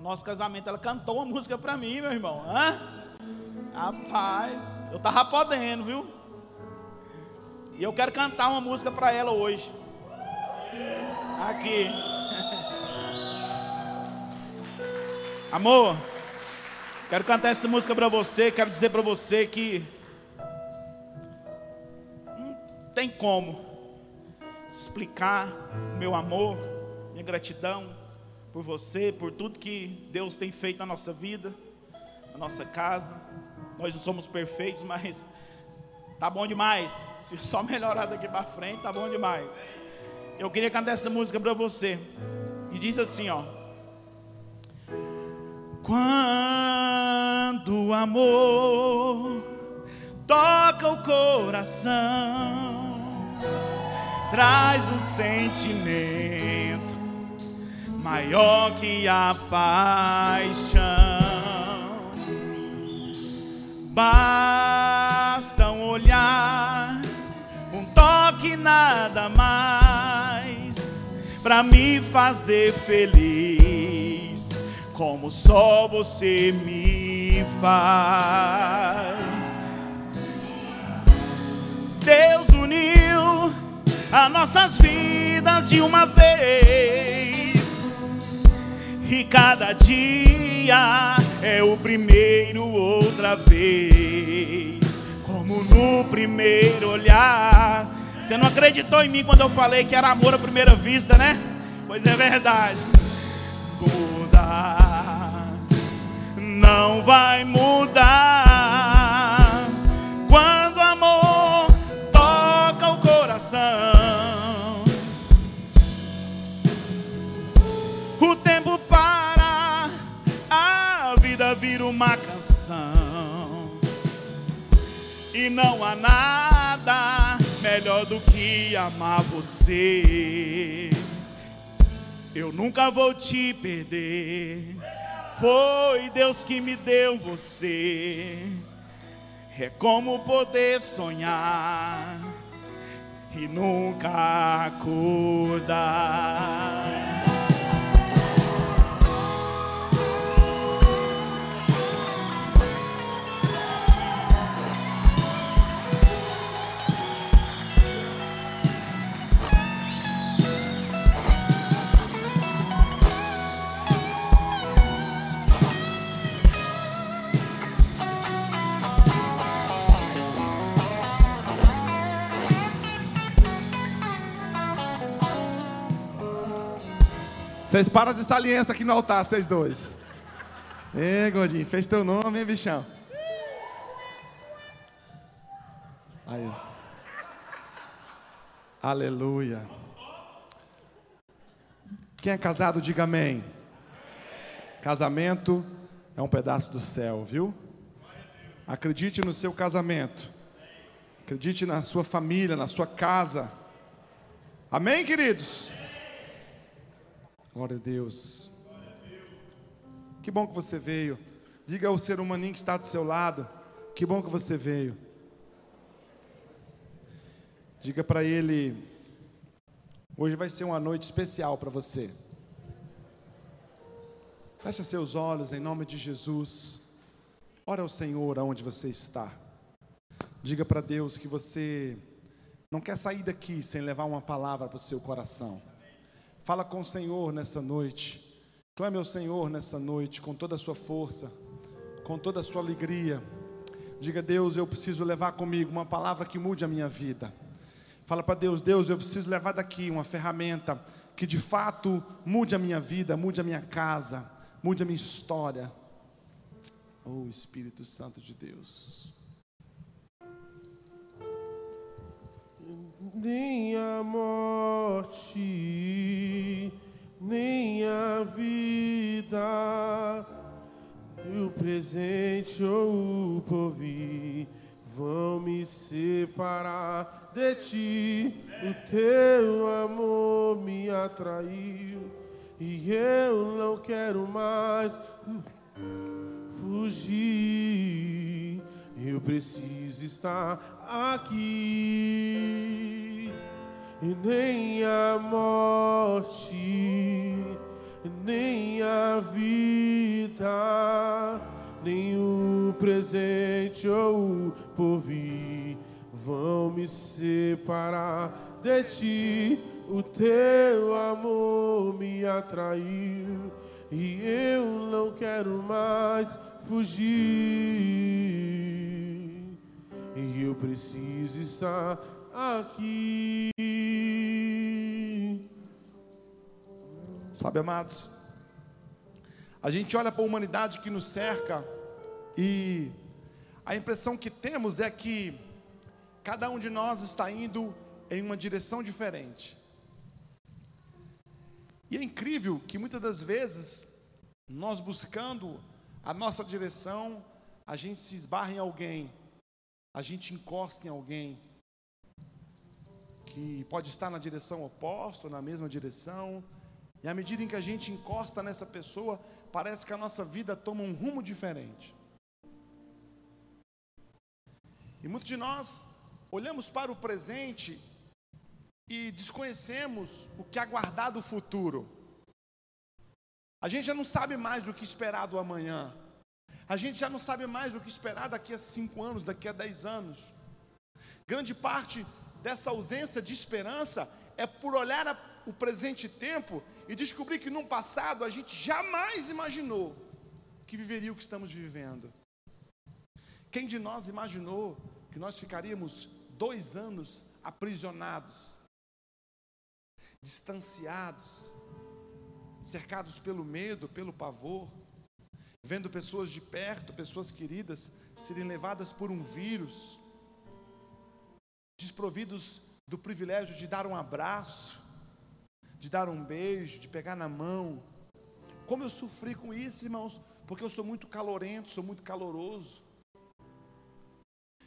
nosso casamento, ela cantou uma música para mim, meu irmão. Hã? Rapaz, eu tava podendo, viu? E eu quero cantar uma música para ela hoje. Aqui. Amor, quero cantar essa música para você, quero dizer para você que não tem como explicar meu amor, minha gratidão por você, por tudo que Deus tem feito na nossa vida, na nossa casa. Nós não somos perfeitos, mas tá bom demais. Se só melhorar daqui para frente, tá bom demais. Eu queria cantar essa música para você. E diz assim, ó: Quando o amor toca o coração, traz um sentimento maior que a paixão. Basta um olhar, um toque, nada mais, para me fazer feliz, como só você me faz. Deus uniu as nossas vidas de uma vez e cada dia é o primeiro outra vez, como no primeiro olhar. Você não acreditou em mim quando eu falei que era amor à primeira vista, né? Pois é verdade. Mudar não vai mudar uma canção. E não há nada melhor do que amar você. Eu nunca vou te perder. Foi Deus que me deu você. É como poder sonhar e nunca acordar. Vocês param de saliência aqui no altar, vocês dois. Ê, gordinho, fez teu nome, hein, bichão? Aí. Aleluia. Quem é casado, diga amém. Casamento é um pedaço do céu, viu? Acredite no seu casamento. Acredite na sua família, na sua casa. Amém, queridos? Glória a Deus. Que bom que você veio. Diga ao ser humaninho que está do seu lado. Que bom que você veio. Diga para ele: hoje vai ser uma noite especial para você. Feche seus olhos em nome de Jesus. Ora ao Senhor aonde você está. Diga para Deus que você não quer sair daqui sem levar uma palavra para o seu coração. Fala com o Senhor nessa noite. Clame ao Senhor nessa noite com toda a sua força, com toda a sua alegria. Diga, Deus, eu preciso levar comigo uma palavra que mude a minha vida. Fala para Deus, Deus, eu preciso levar daqui uma ferramenta que de fato mude a minha vida, mude a minha casa, mude a minha história. Oh Espírito Santo de Deus. Nem a morte, nem a vida, e o presente ou o porvir vão me separar de ti. O teu amor me atraiu e eu não quero mais fugir. Eu preciso estar aqui. E nem a morte, nem a vida, nem o presente ou o porvir vão me separar de ti. O teu amor me atraiu e eu não quero mais fugir. E eu preciso estar aqui. Sabe, amados, a gente olha para a humanidade que nos cerca e a impressão que temos é que cada um de nós está indo em uma direção diferente. E é incrível que muitas das vezes, nós buscando a nossa direção, a gente se esbarra em alguém, a gente encosta em alguém que pode estar na direção oposta, ou na mesma direção, e à medida em que a gente encosta nessa pessoa, parece que a nossa vida toma um rumo diferente. E muitos de nós olhamos para o presente e desconhecemos o que aguardar do futuro. A gente já não sabe mais o que esperar do amanhã. A gente já não sabe mais o que esperar daqui a cinco anos, daqui a dez anos. Grande parte dessa ausência de esperança é por olhar o presente tempo e descobrir que no passado a gente jamais imaginou que viveria o que estamos vivendo. Quem de nós imaginou que nós ficaríamos dois anos aprisionados, distanciados, cercados pelo medo, pelo pavor, vendo pessoas de perto, pessoas queridas, serem levadas por um vírus, desprovidos do privilégio de dar um abraço, de dar um beijo, de pegar na mão. Como eu sofri com isso, irmãos, porque eu sou muito calorento, sou muito caloroso.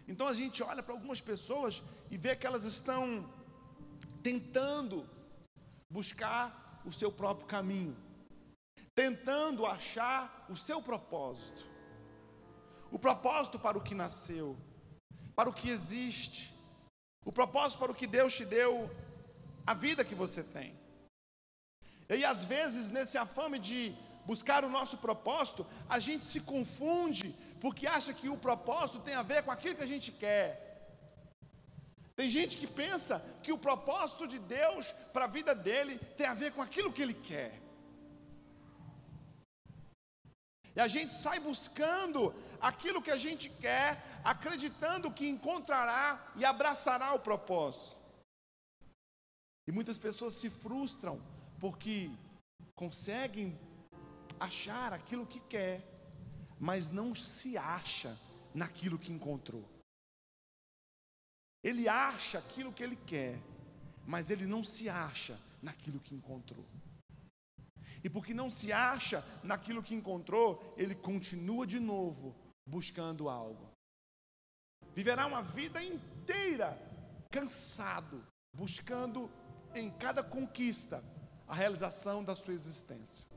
Então a gente olha para algumas pessoas e vê que elas estão tentando buscar o seu próprio caminho, tentando achar o seu propósito, o propósito para o que nasceu, para o que existe, o propósito para o que Deus te deu, a vida que você tem. E às vezes, nesse afame de buscar o nosso propósito, a gente se confunde, porque acha que o propósito tem a ver com aquilo que a gente quer. Tem gente que pensa que o propósito de Deus para a vida dele tem a ver com aquilo que ele quer. E a gente sai buscando aquilo que a gente quer, acreditando que encontrará e abraçará o propósito. E muitas pessoas se frustram porque conseguem achar aquilo que quer, mas não se acha naquilo que encontrou. Ele acha aquilo que ele quer, mas ele não se acha naquilo que encontrou. E porque não se acha naquilo que encontrou, ele continua de novo buscando algo. Viverá uma vida inteira cansado, buscando em cada conquista a realização da sua existência.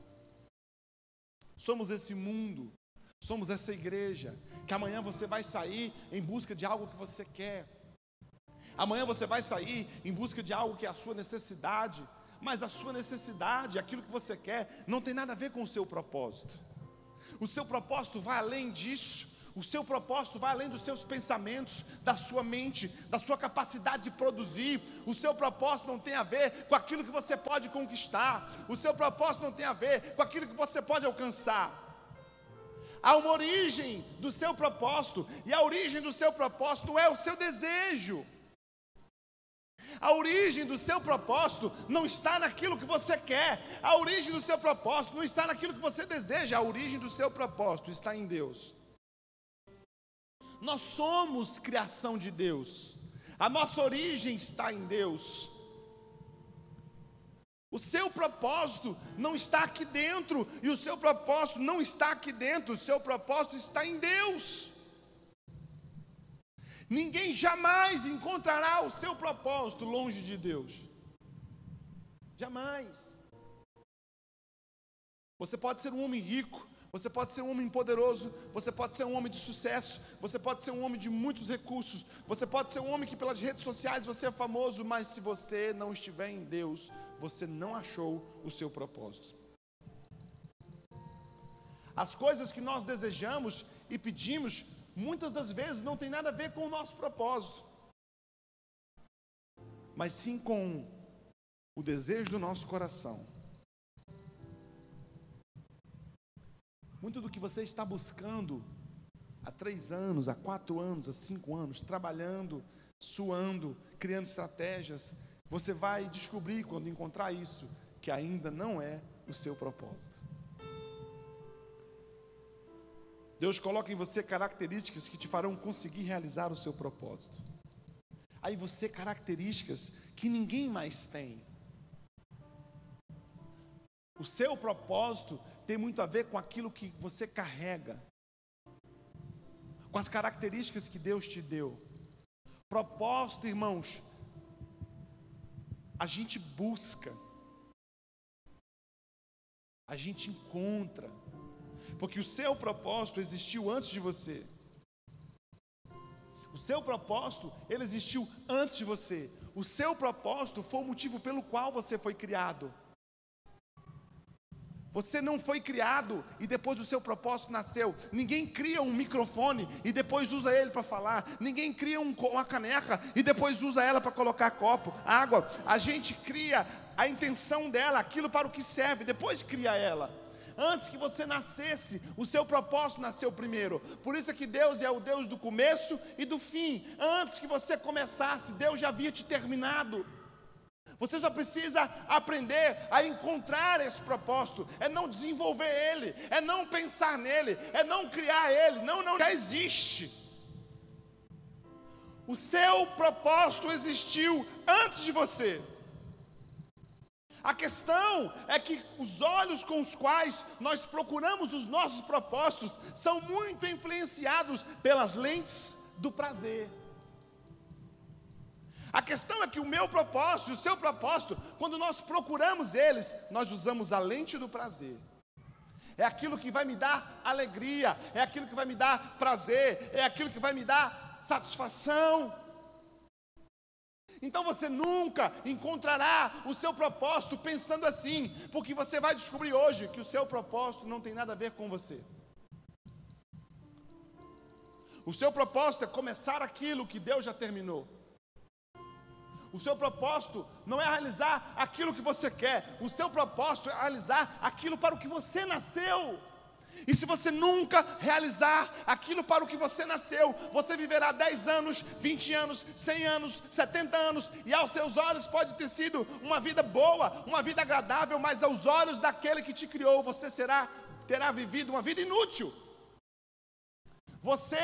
Somos esse mundo, somos essa igreja, que amanhã você vai sair em busca de algo que você quer. Amanhã você vai sair em busca de algo que é a sua necessidade, mas a sua necessidade, aquilo que você quer, não tem nada a ver com o seu propósito. O seu propósito vai além disso. O seu propósito vai além dos seus pensamentos, da sua mente, da sua capacidade de produzir. O seu propósito não tem a ver com aquilo que você pode conquistar. O seu propósito não tem a ver com aquilo que você pode alcançar. Há uma origem do seu propósito, e a origem do seu propósito é o seu desejo. A origem do seu propósito não está naquilo que você quer. A origem do seu propósito não está naquilo que você deseja. A origem do seu propósito está em Deus. Nós somos criação de Deus. A nossa origem está em Deus. O seu propósito não está aqui dentro, e o seu propósito não está aqui dentro, o seu propósito está em Deus. Ninguém jamais encontrará o seu propósito longe de Deus. Jamais. Você pode ser um homem rico, você pode ser um homem poderoso, você pode ser um homem de sucesso, você pode ser um homem de muitos recursos, você pode ser um homem que pelas redes sociais você é famoso, mas se você não estiver em Deus, você não achou o seu propósito. As coisas que nós desejamos e pedimos, muitas das vezes não tem nada a ver com o nosso propósito, mas sim com o desejo do nosso coração. Muito do que você está buscando há três anos, há quatro anos, há cinco anos, trabalhando, suando, criando estratégias, você vai descobrir quando encontrar isso que ainda não é o seu propósito. Deus coloca em você características que te farão conseguir realizar o seu propósito. Aí você características que ninguém mais tem. O seu propósito tem muito a ver com aquilo que você carrega, com as características que Deus te deu. Propósito, irmãos, a gente busca, a gente encontra, porque o seu propósito existiu antes de você. O seu propósito, ele existiu antes de você. O seu propósito foi o motivo pelo qual você foi criado. Você não foi criado e depois o seu propósito nasceu. Ninguém cria um microfone e depois usa ele para falar. Ninguém cria um, uma caneca e depois usa ela para colocar copo, água. A gente cria a intenção dela, aquilo para o que serve, depois cria ela. Antes que você nascesse, o seu propósito nasceu primeiro. Por isso é que Deus é o Deus do começo e do fim. Antes que você começasse, Deus já havia te terminado. Você só precisa aprender a encontrar esse propósito, é não desenvolver ele, é não pensar nele, é não criar ele. Não, não, já existe. O seu propósito existiu antes de você. A questão é que os olhos com os quais nós procuramos os nossos propósitos são muito influenciados pelas lentes do prazer. A questão é que o meu propósito o seu propósito, quando nós procuramos eles, nós usamos a lente do prazer. É aquilo que vai me dar alegria, é aquilo que vai me dar prazer, é aquilo que vai me dar satisfação. Então você nunca encontrará o seu propósito pensando assim, porque você vai descobrir hoje que o seu propósito não tem nada a ver com você. O seu propósito é começar aquilo que Deus já terminou. O seu propósito não é realizar aquilo que você quer, o seu propósito é realizar aquilo para o que você nasceu. E se você nunca realizar aquilo para o que você nasceu, você viverá 10 anos, 20 anos, 100 anos, 70 anos, e aos seus olhos pode ter sido uma vida boa, uma vida agradável, mas aos olhos daquele que te criou, você será terá vivido uma vida inútil. Você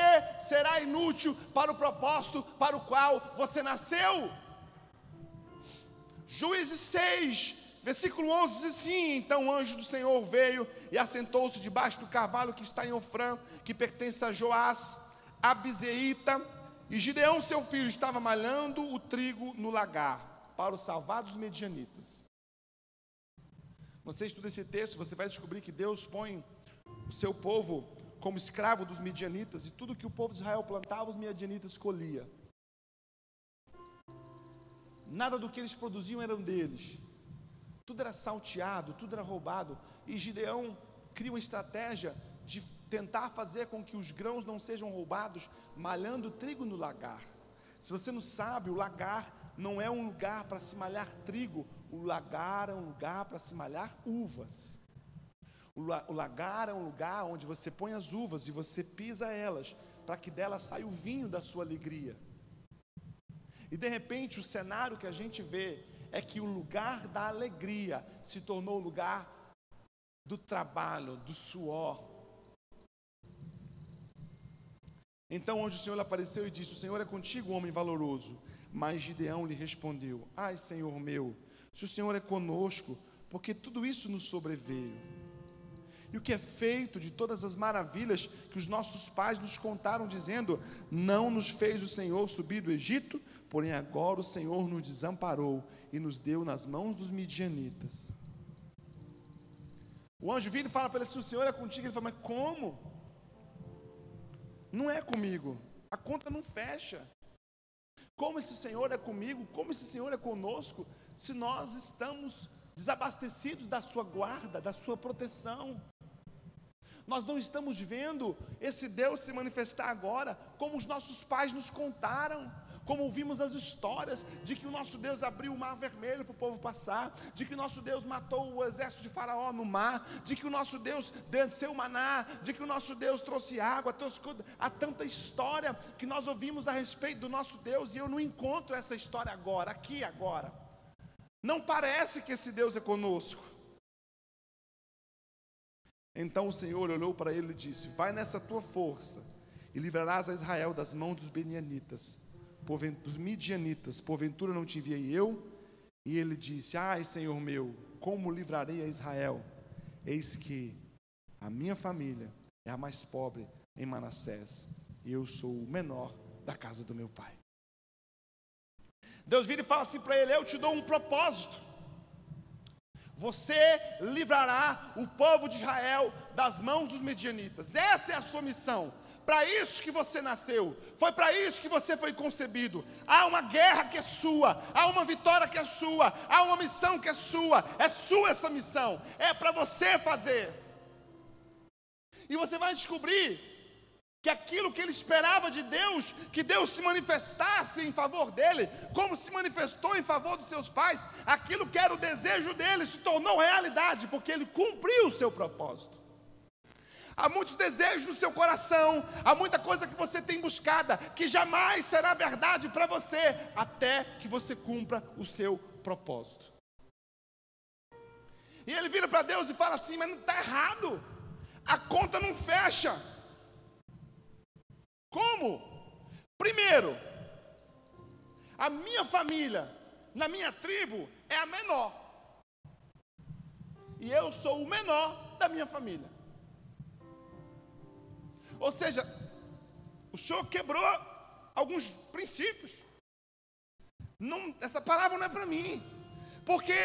será inútil para o propósito para o qual você nasceu. Juízes 6, versículo 11 diz assim: Então o anjo do Senhor veio e assentou-se debaixo do cavalo que está em Ofrã, que pertence a Joás, a Bizeíta, e Gideão, seu filho, estava malhando o trigo no lagar para os salvados medianitas. Você estuda esse texto, você vai descobrir que Deus põe o seu povo como escravo dos medianitas, e tudo que o povo de Israel plantava, os medianitas colhia. Nada do que eles produziam eram deles. Tudo era salteado, tudo era roubado. E Gideão cria uma estratégia de tentar fazer com que os grãos não sejam roubados, malhando trigo no lagar. Se você não sabe, o lagar não é um lugar para se malhar trigo, o lagar é um lugar para se malhar uvas. O lagar é um lugar onde você põe as uvas e você pisa elas, para que delas saia o vinho da sua alegria. E de repente o cenário que a gente vê é que o lugar da alegria se tornou o lugar do trabalho, do suor. Então onde o Senhor apareceu e disse: O Senhor é contigo, homem valoroso. Mas Gideão lhe respondeu: Ai, Senhor meu, se o Senhor é conosco, porque tudo isso nos sobreveio. E o que é feito de todas as maravilhas que os nossos pais nos contaram, dizendo: Não nos fez o Senhor subir do Egito Porém, agora o Senhor nos desamparou e nos deu nas mãos dos midianitas. O anjo vira e fala para ele: se o Senhor é contigo, ele fala: Mas como? Não é comigo, a conta não fecha. Como esse Senhor é comigo, como esse Senhor é conosco, se nós estamos desabastecidos da sua guarda, da sua proteção. Nós não estamos vendo esse Deus se manifestar agora como os nossos pais nos contaram como ouvimos as histórias de que o nosso Deus abriu o mar vermelho para o povo passar, de que o nosso Deus matou o exército de Faraó no mar, de que o nosso Deus desceu o maná, de que o nosso Deus trouxe água, trouxe... há tanta história que nós ouvimos a respeito do nosso Deus e eu não encontro essa história agora, aqui agora. Não parece que esse Deus é conosco. Então o Senhor olhou para ele e disse: Vai nessa tua força e livrarás a Israel das mãos dos benianitas dos midianitas, porventura não te enviei eu? E ele disse: Ai, Senhor meu, como livrarei a Israel? Eis que a minha família é a mais pobre em Manassés, e eu sou o menor da casa do meu pai. Deus vira e fala assim para ele: Eu te dou um propósito. Você livrará o povo de Israel das mãos dos medianitas. Essa é a sua missão para isso que você nasceu, foi para isso que você foi concebido. Há uma guerra que é sua, há uma vitória que é sua, há uma missão que é sua, é sua essa missão, é para você fazer. E você vai descobrir que aquilo que ele esperava de Deus, que Deus se manifestasse em favor dele, como se manifestou em favor dos seus pais, aquilo que era o desejo dele se tornou realidade, porque ele cumpriu o seu propósito. Há muitos desejos no seu coração, há muita coisa que você tem buscada, que jamais será verdade para você, até que você cumpra o seu propósito. E ele vira para Deus e fala assim: Mas não está errado, a conta não fecha. Como? Primeiro, a minha família, na minha tribo, é a menor, e eu sou o menor da minha família. Ou seja, o Senhor quebrou alguns princípios. Não, essa palavra não é para mim, porque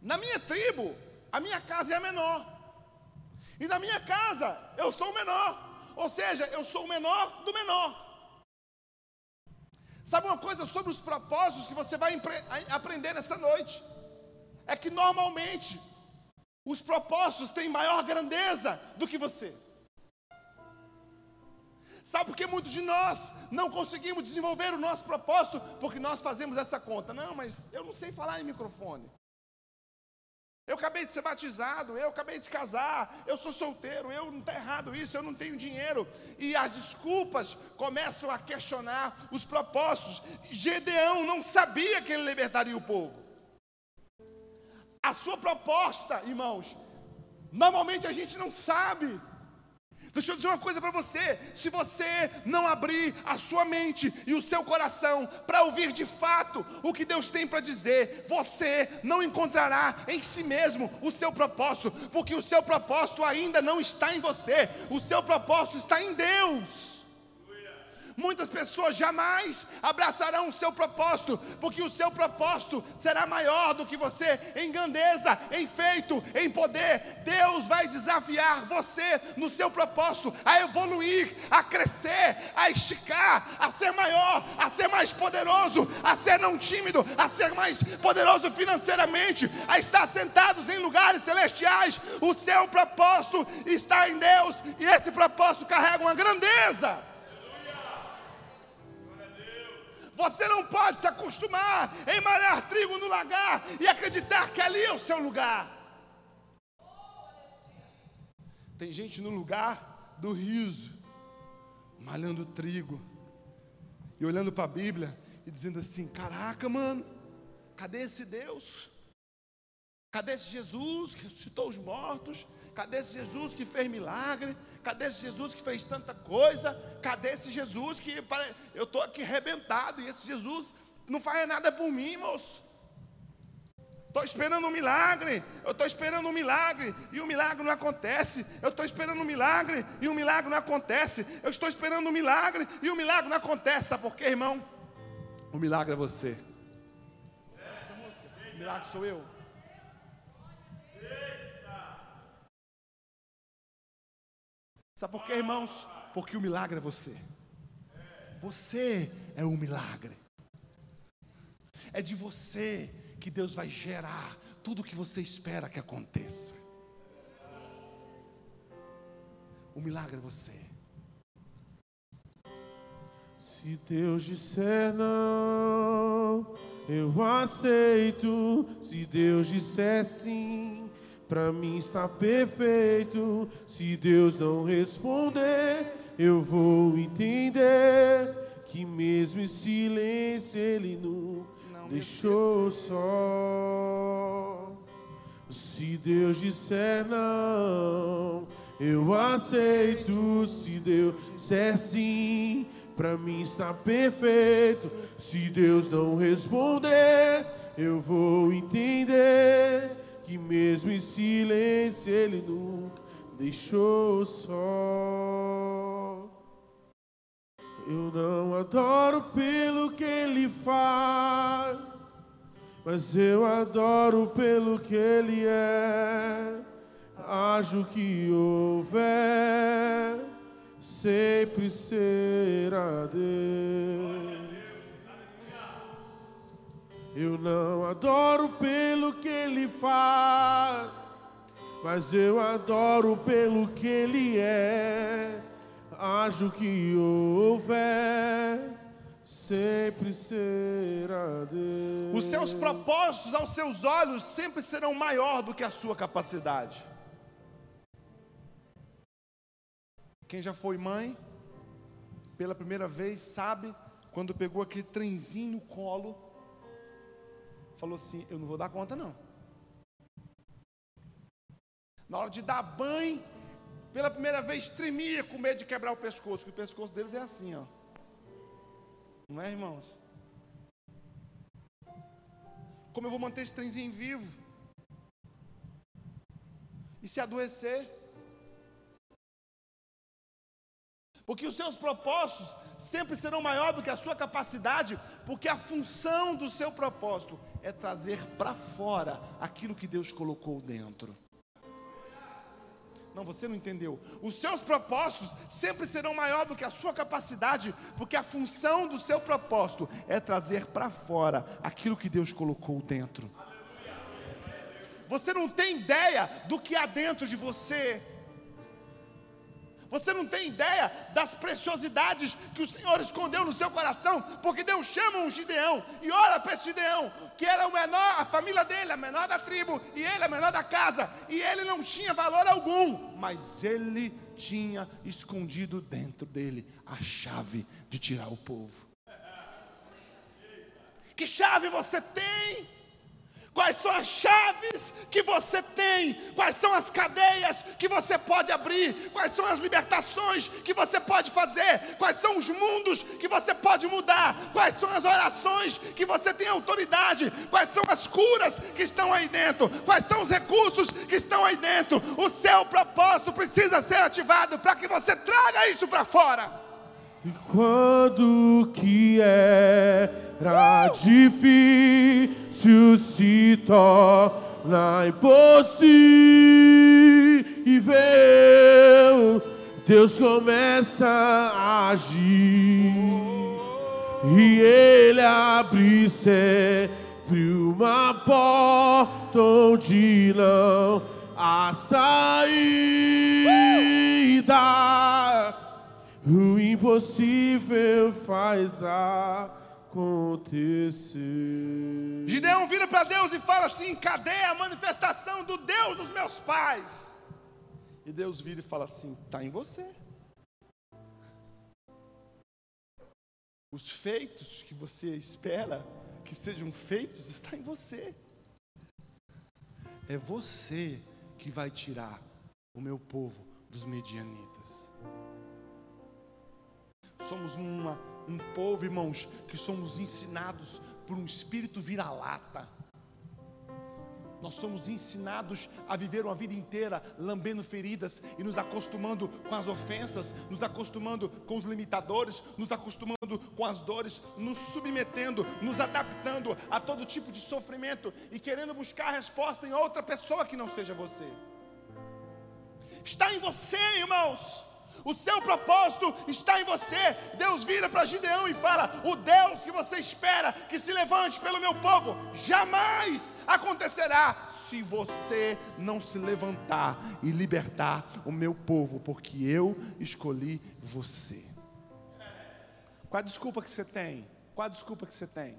na minha tribo, a minha casa é a menor, e na minha casa eu sou o menor, ou seja, eu sou o menor do menor. Sabe uma coisa sobre os propósitos que você vai aprender nessa noite? É que normalmente os propósitos têm maior grandeza do que você. Sabe por que muitos de nós não conseguimos desenvolver o nosso propósito? Porque nós fazemos essa conta. Não, mas eu não sei falar em microfone. Eu acabei de ser batizado, eu acabei de casar, eu sou solteiro, eu não está errado isso, eu não tenho dinheiro. E as desculpas começam a questionar os propósitos. Gedeão não sabia que ele libertaria o povo. A sua proposta, irmãos, normalmente a gente não sabe. Deixa eu dizer uma coisa para você: se você não abrir a sua mente e o seu coração para ouvir de fato o que Deus tem para dizer, você não encontrará em si mesmo o seu propósito, porque o seu propósito ainda não está em você, o seu propósito está em Deus. Muitas pessoas jamais abraçarão o seu propósito, porque o seu propósito será maior do que você em grandeza, em feito, em poder. Deus vai desafiar você no seu propósito a evoluir, a crescer, a esticar, a ser maior, a ser mais poderoso, a ser não tímido, a ser mais poderoso financeiramente, a estar sentados em lugares celestiais. O seu propósito está em Deus e esse propósito carrega uma grandeza. Você não pode se acostumar em malhar trigo no lagar e acreditar que ali é o seu lugar. Tem gente no lugar do riso, malhando trigo e olhando para a Bíblia e dizendo assim: Caraca, mano, cadê esse Deus? Cadê esse Jesus que ressuscitou os mortos? Cadê esse Jesus que fez milagre? Cadê esse Jesus que fez tanta coisa? Cadê esse Jesus que eu estou aqui arrebentado e esse Jesus não faz nada por mim, moço? Estou esperando um milagre, eu estou esperando um milagre e o milagre não acontece. Eu estou esperando um milagre e o milagre não acontece. Eu estou esperando um milagre e o milagre não acontece. Sabe por quê, irmão? O milagre é você. O milagre sou eu. Sabe por quê, irmãos? Porque o milagre é você. Você é o milagre. É de você que Deus vai gerar tudo o que você espera que aconteça. o milagre é você. Se Deus disser não, eu aceito. Se Deus disser sim, para mim está perfeito. Se Deus não responder, eu vou entender que mesmo em silêncio Ele não, Não deixou só. Se Deus disser não, eu aceito. Se Deus disser sim, para mim está perfeito. Se Deus não responder, eu vou entender que mesmo em silêncio Ele nunca deixou só. Eu não adoro pelo que Ele faz. Mas eu adoro pelo que Ele é. Ajo que houver, sempre será Deus. Eu não adoro pelo que Ele faz, mas eu adoro pelo que Ele é. Ajo que houver, sempre será Deus. Os seus propósitos aos seus olhos sempre serão maior do que a sua capacidade. Quem já foi mãe, pela primeira vez, sabe quando pegou aquele trenzinho no colo, falou assim: Eu não vou dar conta, não. Na hora de dar banho, pela primeira vez tremia com medo de quebrar o pescoço, que o pescoço deles é assim, ó. Não é, irmãos? Como eu vou manter esse trenzinho vivo? E se adoecer? Porque os seus propósitos sempre serão maior do que a sua capacidade, porque a função do seu propósito é trazer para fora aquilo que Deus colocou dentro. Não, você não entendeu. Os seus propósitos sempre serão maior do que a sua capacidade, porque a função do seu propósito é trazer para fora aquilo que Deus colocou dentro. Você não tem ideia do que há dentro de você. Você não tem ideia das preciosidades que o Senhor escondeu no seu coração, porque Deus chama um Gideão e ora para esse Gideão, que era o menor, a família dele, a menor da tribo, e ele a menor da casa, e ele não tinha valor algum, mas ele tinha escondido dentro dele a chave de tirar o povo. Que chave você tem? Quais são as chaves que você tem? Quais são as cadeias que você pode abrir? Quais são as libertações que você pode fazer? Quais são os mundos que você pode mudar? Quais são as orações que você tem autoridade? Quais são as curas que estão aí dentro? Quais são os recursos que estão aí dentro? O seu propósito precisa ser ativado para que você traga isso para fora. E quando que era difícil se torna impossível, Deus começa a agir e Ele abre sempre uma porta onde não há saída. Impossível faz acontecer. Gideão vira para Deus e fala assim: cadê a manifestação do Deus dos meus pais? E Deus vira e fala assim: está em você. Os feitos que você espera que sejam feitos está em você. É você que vai tirar o meu povo dos medianitas. Somos uma, um povo, irmãos, que somos ensinados por um espírito vira-lata. Nós somos ensinados a viver uma vida inteira lambendo feridas e nos acostumando com as ofensas, nos acostumando com os limitadores, nos acostumando com as dores, nos submetendo, nos adaptando a todo tipo de sofrimento e querendo buscar resposta em outra pessoa que não seja você. Está em você, irmãos. O seu propósito está em você. Deus vira para Gideão e fala: O Deus que você espera que se levante pelo meu povo, jamais acontecerá. se você não se levantar e libertar o meu povo, porque eu escolhi você. Qual a desculpa que você tem? Qual a desculpa que você tem?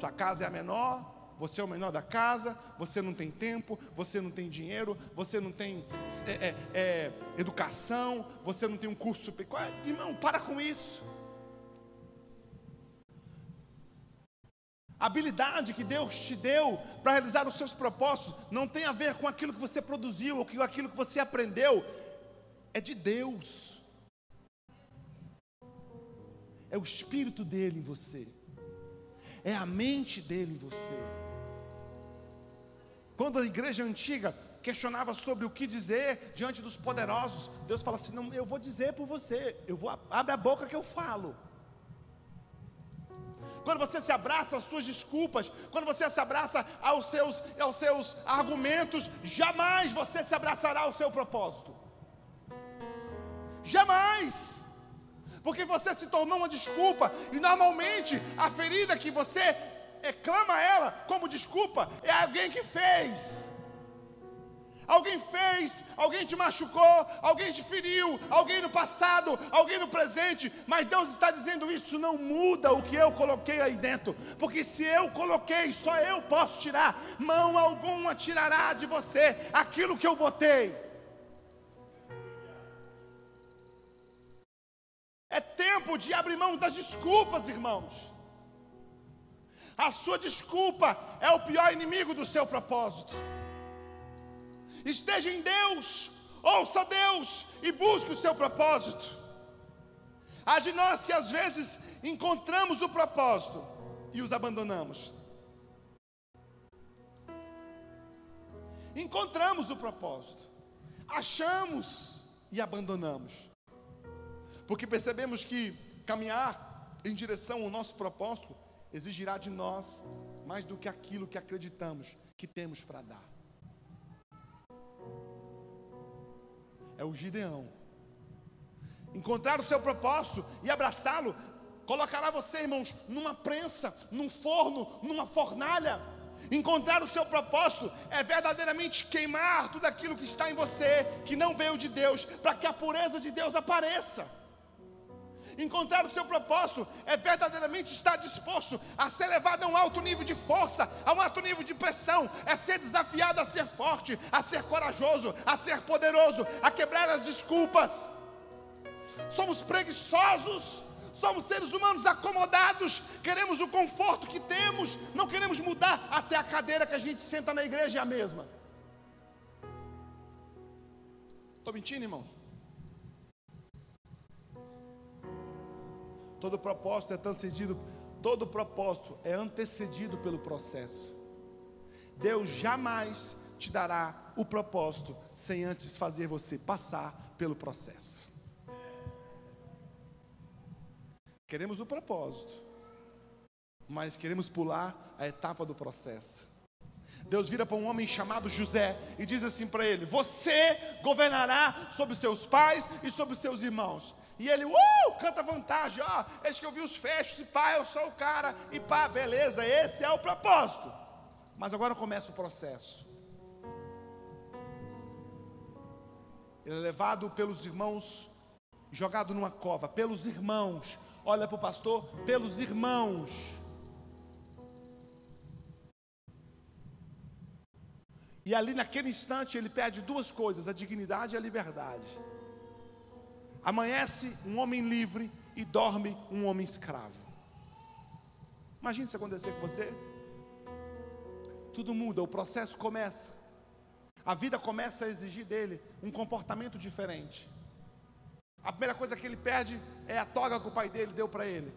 Sua casa é a menor, você é o menor da casa, você não tem tempo, você não tem dinheiro, você não tem é, é, é, educação, você não tem um curso superior. Irmão, para com isso. A habilidade que Deus te deu para realizar os seus propósitos não tem a ver com aquilo que você produziu ou com aquilo que você aprendeu, é de Deus. É o espírito dele em você. É a mente dele em você. Quando a igreja antiga questionava sobre o que dizer diante dos poderosos, Deus fala assim: "Não, eu vou dizer por você. Eu vou abre a boca que eu falo." quando você se abraça às suas desculpas, quando você se abraça aos seus, aos seus argumentos, jamais você se abraçará ao seu propósito. Jamais. Porque você se tornou uma desculpa, e normalmente a ferida que você clama ela como desculpa é alguém que fez. Alguém fez, alguém te machucou, alguém te feriu, alguém no passado, alguém no presente, mas Deus está dizendo: Isso não muda o que eu coloquei aí dentro, porque se eu coloquei, só eu posso tirar, mão alguma tirará de você aquilo que eu botei. É tempo de abrir mão das desculpas, irmãos. A sua desculpa é o pior inimigo do seu propósito esteja em Deus, ouça Deus e busque o seu propósito. Há de nós que às vezes encontramos o propósito e os abandonamos. Encontramos o propósito, achamos e abandonamos, porque percebemos que caminhar em direção ao nosso propósito exigirá de nós mais do que aquilo que acreditamos que temos para dar. é o Gideão. Encontrar o seu propósito e abraçá-lo, colocará você, irmãos, numa prensa, num forno, numa fornalha. Encontrar o seu propósito é verdadeiramente queimar tudo aquilo que está em você, que não veio de Deus, para que a pureza de Deus apareça. Encontrar o seu propósito é verdadeiramente estar disposto a ser levado a um alto nível de força, a um alto nível de pressão, é ser desafiado a ser forte, a ser corajoso, a ser poderoso, a quebrar as desculpas. Somos preguiçosos, somos seres humanos acomodados, queremos o conforto que temos, não queremos mudar, até a cadeira que a gente senta na igreja é a mesma. Estou mentindo, irmão? Todo propósito é antecedido, todo propósito é antecedido pelo processo. Deus jamais te dará o propósito sem antes fazer você passar pelo processo. Queremos o propósito, mas queremos pular a etapa do processo. Deus vira para um homem chamado José e diz assim para ele: Você governará sobre seus pais e sobre seus irmãos. E ele, uh, canta vantagem, ó, eis que eu vi os fechos, e pá, eu sou o cara, e pá, beleza, esse é o propósito. Mas agora começa o processo. Ele é levado pelos irmãos, jogado numa cova, pelos irmãos. Olha para o pastor, pelos irmãos. E ali naquele instante ele perde duas coisas: a dignidade e a liberdade. Amanhece um homem livre e dorme um homem escravo. Imagine isso acontecer com você. Tudo muda, o processo começa. A vida começa a exigir dele um comportamento diferente. A primeira coisa que ele perde é a toga que o pai dele deu para ele.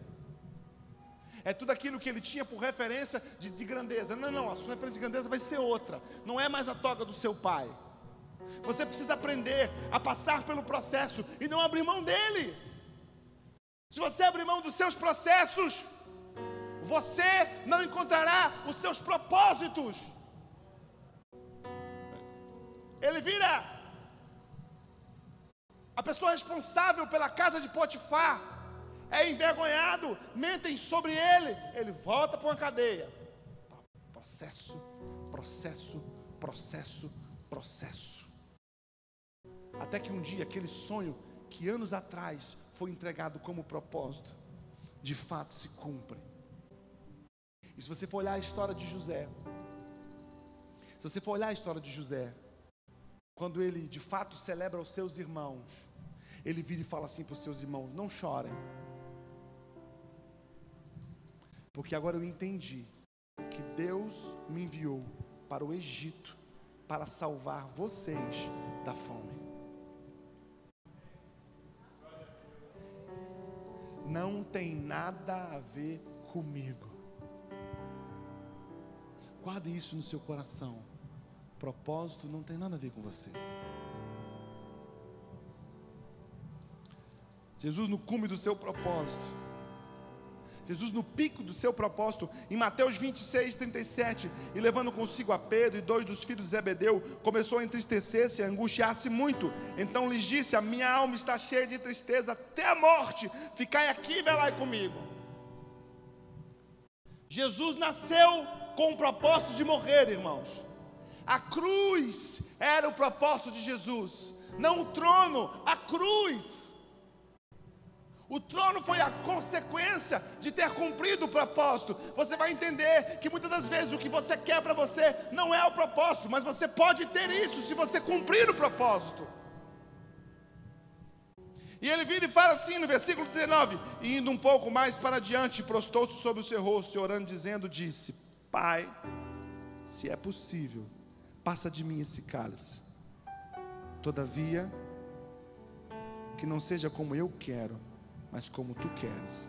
É tudo aquilo que ele tinha por referência de, de grandeza. Não, não, a sua referência de grandeza vai ser outra. Não é mais a toga do seu pai. Você precisa aprender a passar pelo processo e não abrir mão dele. Se você abrir mão dos seus processos, você não encontrará os seus propósitos. Ele vira a pessoa responsável pela casa de Potifar, é envergonhado, mentem sobre ele, ele volta para uma cadeia. Processo processo, processo, processo. Até que um dia aquele sonho que anos atrás foi entregado como propósito, de fato se cumpre. E se você for olhar a história de José, se você for olhar a história de José, quando ele de fato celebra os seus irmãos, ele vira e fala assim para os seus irmãos: não chorem, porque agora eu entendi que Deus me enviou para o Egito para salvar vocês da fome. Não tem nada a ver comigo. Guarde isso no seu coração. Propósito não tem nada a ver com você. Jesus, no cume do seu propósito, Jesus no pico do seu propósito, em Mateus 26, 37, e levando consigo a Pedro e dois dos filhos de Zebedeu, começou a entristecer-se, a angustiar-se muito. Então lhes disse: A minha alma está cheia de tristeza até a morte, ficai aqui e velai comigo. Jesus nasceu com o propósito de morrer, irmãos. A cruz era o propósito de Jesus, não o trono, a cruz. O trono foi a consequência de ter cumprido o propósito. Você vai entender que muitas das vezes o que você quer para você não é o propósito, mas você pode ter isso se você cumprir o propósito. E ele vira e fala assim no versículo 19: e indo um pouco mais para diante, prostou-se sobre o seu rosto, e orando, dizendo: Disse, Pai, se é possível, passa de mim esse cálice. Todavia, que não seja como eu quero, mas como tu queres.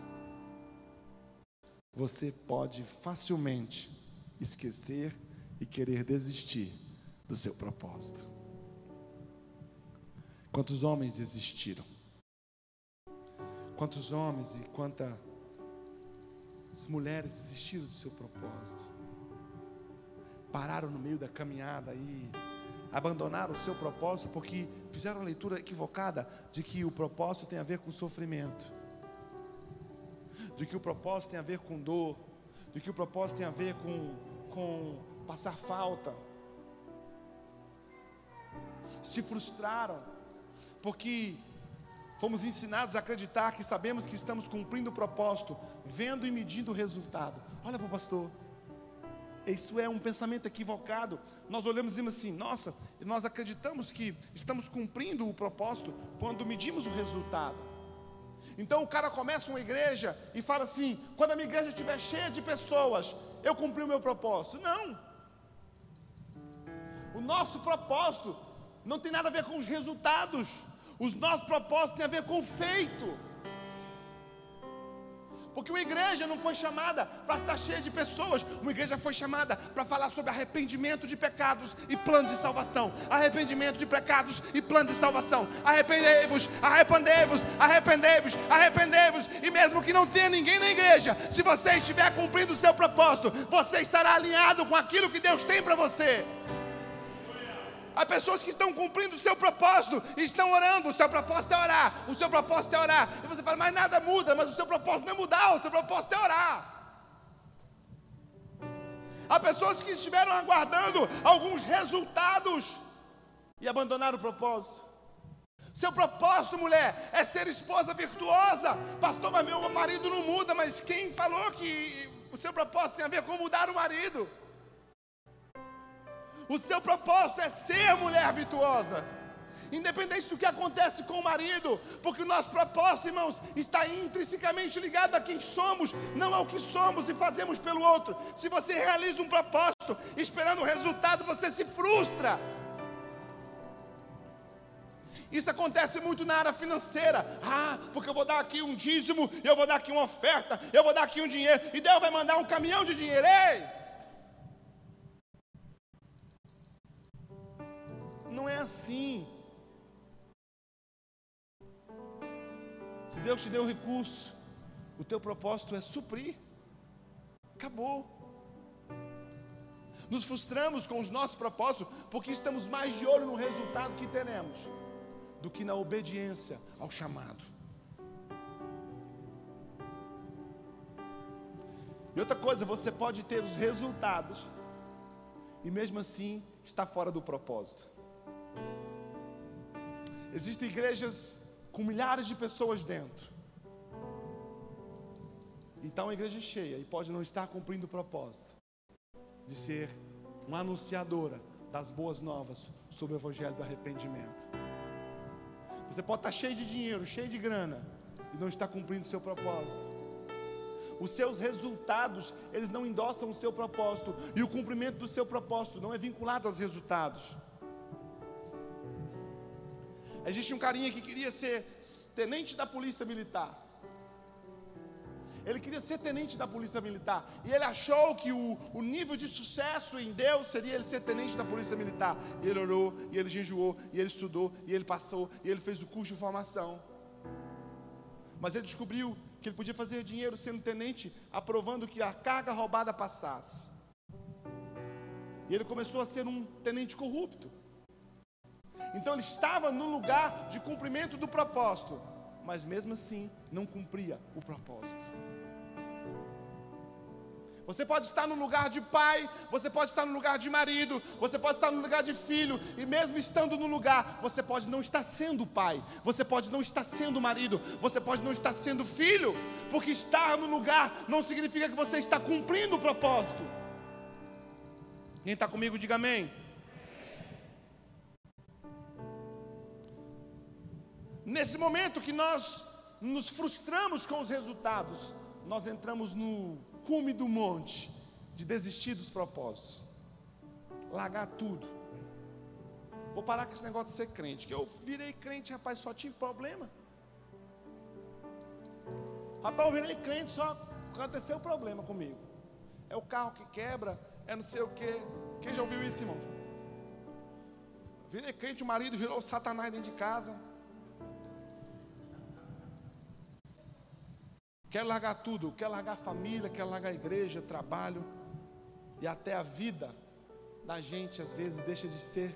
Você pode facilmente esquecer e querer desistir do seu propósito. Quantos homens desistiram? Quantos homens e quantas mulheres desistiram do seu propósito? Pararam no meio da caminhada e abandonaram o seu propósito porque fizeram a leitura equivocada de que o propósito tem a ver com sofrimento, de que o propósito tem a ver com dor, de que o propósito tem a ver com, com passar falta. Se frustraram porque fomos ensinados a acreditar que sabemos que estamos cumprindo o propósito, vendo e medindo o resultado. Olha para o pastor, isso é um pensamento equivocado. Nós olhamos e dizemos assim: nossa, nós acreditamos que estamos cumprindo o propósito quando medimos o resultado. Então o cara começa uma igreja e fala assim: quando a minha igreja estiver cheia de pessoas, eu cumpri o meu propósito. Não. O nosso propósito não tem nada a ver com os resultados. Os nossos propósitos têm a ver com o feito. Porque uma igreja não foi chamada para estar cheia de pessoas, uma igreja foi chamada para falar sobre arrependimento de pecados e plano de salvação. Arrependimento de pecados e plano de salvação. Arrependei-vos, arrependei-vos, arrependei-vos, arrependei-vos. E mesmo que não tenha ninguém na igreja, se você estiver cumprindo o seu propósito, você estará alinhado com aquilo que Deus tem para você. Há pessoas que estão cumprindo o seu propósito e estão orando. O seu propósito é orar. O seu propósito é orar. E você fala, mas nada muda. Mas o seu propósito não é mudar. O seu propósito é orar. Há pessoas que estiveram aguardando alguns resultados e abandonaram o propósito. Seu propósito, mulher, é ser esposa virtuosa. Pastor, mas meu marido não muda. Mas quem falou que o seu propósito tem a ver com mudar o marido? O seu propósito é ser mulher virtuosa. Independente do que acontece com o marido, porque o nosso propósito, irmãos, está intrinsecamente ligado a quem somos, não ao que somos e fazemos pelo outro. Se você realiza um propósito esperando o resultado, você se frustra. Isso acontece muito na área financeira. Ah, porque eu vou dar aqui um dízimo, eu vou dar aqui uma oferta, eu vou dar aqui um dinheiro, e Deus vai mandar um caminhão de dinheiro. Ei! Não é assim. Se Deus te deu recurso, o teu propósito é suprir. Acabou. Nos frustramos com os nossos propósitos porque estamos mais de olho no resultado que teremos do que na obediência ao chamado. E outra coisa, você pode ter os resultados e mesmo assim está fora do propósito. Existem igrejas com milhares de pessoas dentro. E está uma igreja cheia e pode não estar cumprindo o propósito de ser uma anunciadora das boas novas sobre o evangelho do arrependimento. Você pode estar cheio de dinheiro, cheio de grana e não está cumprindo o seu propósito. Os seus resultados, eles não endossam o seu propósito, e o cumprimento do seu propósito não é vinculado aos resultados. Existe um carinha que queria ser tenente da polícia militar. Ele queria ser tenente da polícia militar. E ele achou que o, o nível de sucesso em Deus seria ele ser tenente da polícia militar. E ele orou, e ele jejuou, e ele estudou, e ele passou, e ele fez o curso de formação. Mas ele descobriu que ele podia fazer dinheiro sendo tenente, aprovando que a carga roubada passasse. E ele começou a ser um tenente corrupto. Então ele estava no lugar de cumprimento do propósito, mas mesmo assim não cumpria o propósito. Você pode estar no lugar de pai, você pode estar no lugar de marido, você pode estar no lugar de filho, e mesmo estando no lugar, você pode não estar sendo pai, você pode não estar sendo marido, você pode não estar sendo filho, porque estar no lugar não significa que você está cumprindo o propósito. Quem está comigo, diga amém. Nesse momento que nós nos frustramos com os resultados, nós entramos no cume do monte de desistir dos propósitos, largar tudo. Vou parar com esse negócio de ser crente, que eu virei crente, rapaz, só tive problema. Rapaz, eu virei crente, só aconteceu problema comigo. É o carro que quebra, é não sei o que. Quem já ouviu isso, irmão? Virei crente, o marido virou Satanás dentro de casa. Quer largar tudo, quer largar a família, quer largar a igreja, trabalho e até a vida da gente às vezes deixa de ser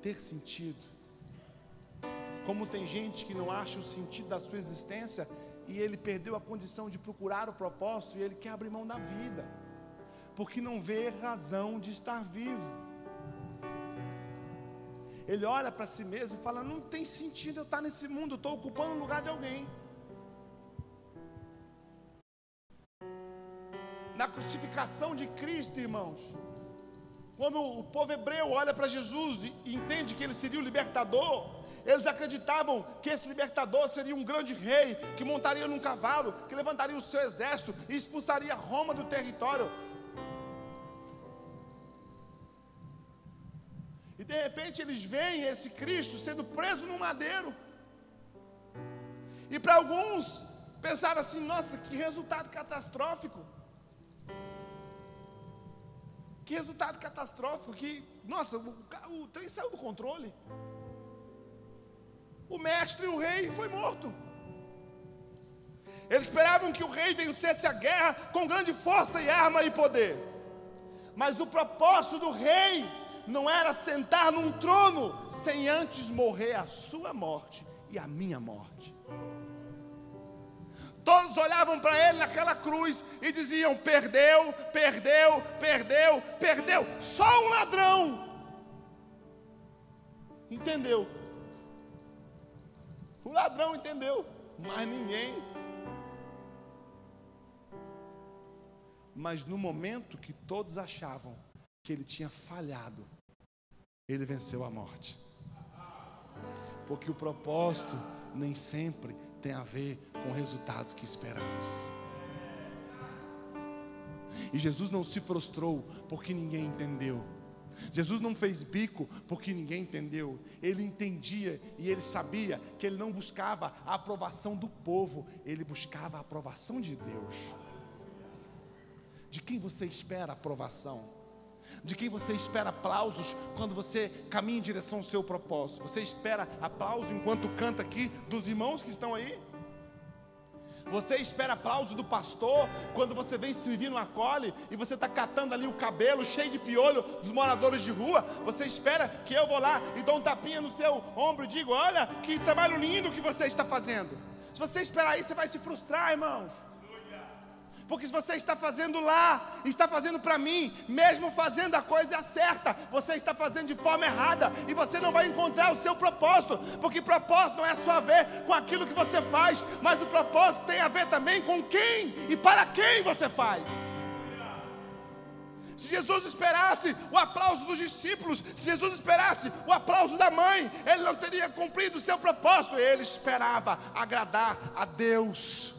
ter sentido. Como tem gente que não acha o sentido da sua existência e ele perdeu a condição de procurar o propósito e ele quer abrir mão da vida, porque não vê razão de estar vivo. Ele olha para si mesmo e fala: Não tem sentido eu estar nesse mundo, eu estou ocupando o lugar de alguém. Crucificação de Cristo, irmãos. Quando o povo hebreu olha para Jesus e entende que ele seria o libertador, eles acreditavam que esse libertador seria um grande rei que montaria num cavalo, que levantaria o seu exército e expulsaria Roma do território. E de repente eles veem esse Cristo sendo preso no madeiro. E para alguns pensaram assim: nossa, que resultado catastrófico. Que resultado catastrófico, que, nossa, o, o trem saiu do controle. O mestre e o rei foi morto. Eles esperavam que o rei vencesse a guerra com grande força e arma e poder. Mas o propósito do rei não era sentar num trono sem antes morrer a sua morte e a minha morte. Todos olhavam para ele naquela cruz e diziam: perdeu, perdeu, perdeu, perdeu. Só um ladrão entendeu. O ladrão entendeu, mas ninguém. Mas no momento que todos achavam que ele tinha falhado, ele venceu a morte. Porque o propósito nem sempre tem a ver com resultados que esperamos. E Jesus não se frustrou porque ninguém entendeu. Jesus não fez bico porque ninguém entendeu. Ele entendia e ele sabia que ele não buscava a aprovação do povo, ele buscava a aprovação de Deus. De quem você espera aprovação? De quem você espera aplausos quando você caminha em direção ao seu propósito? Você espera aplauso enquanto canta aqui dos irmãos que estão aí? Você espera aplauso do pastor quando você vem servir no acole e você está catando ali o cabelo cheio de piolho dos moradores de rua. Você espera que eu vou lá e dou um tapinha no seu ombro e digo: Olha que trabalho lindo que você está fazendo. Se você esperar isso, você vai se frustrar, irmãos. Porque se você está fazendo lá, está fazendo para mim, mesmo fazendo a coisa certa, você está fazendo de forma errada e você não vai encontrar o seu propósito, porque propósito não é só a ver com aquilo que você faz, mas o propósito tem a ver também com quem e para quem você faz. Se Jesus esperasse o aplauso dos discípulos, se Jesus esperasse o aplauso da mãe, ele não teria cumprido o seu propósito, ele esperava agradar a Deus.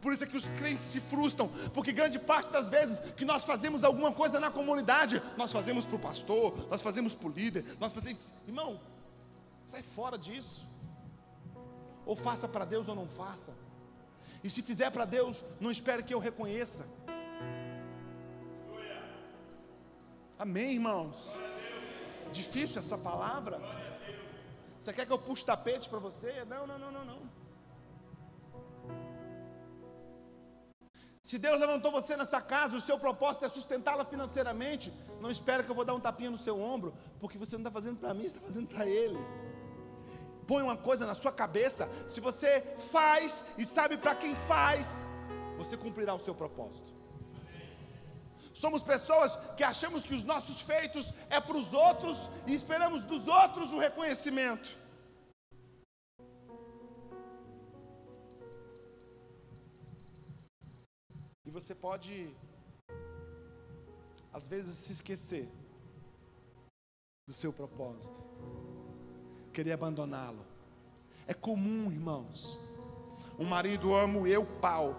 Por isso é que os crentes se frustram, porque grande parte das vezes que nós fazemos alguma coisa na comunidade, nós fazemos para o pastor, nós fazemos para o líder, nós fazemos. Irmão, sai fora disso. Ou faça para Deus ou não faça. E se fizer para Deus, não espere que eu reconheça. Amém, irmãos? Difícil essa palavra? Você quer que eu puxe tapete para você? Não, não, não, não, não. Se Deus levantou você nessa casa, o seu propósito é sustentá-la financeiramente, não espera que eu vou dar um tapinha no seu ombro, porque você não está fazendo para mim, está fazendo para Ele. Põe uma coisa na sua cabeça: se você faz e sabe para quem faz, você cumprirá o seu propósito. Somos pessoas que achamos que os nossos feitos é para os outros e esperamos dos outros o reconhecimento. E você pode, às vezes, se esquecer do seu propósito, querer abandoná-lo. É comum, irmãos. Um marido ama o eu pau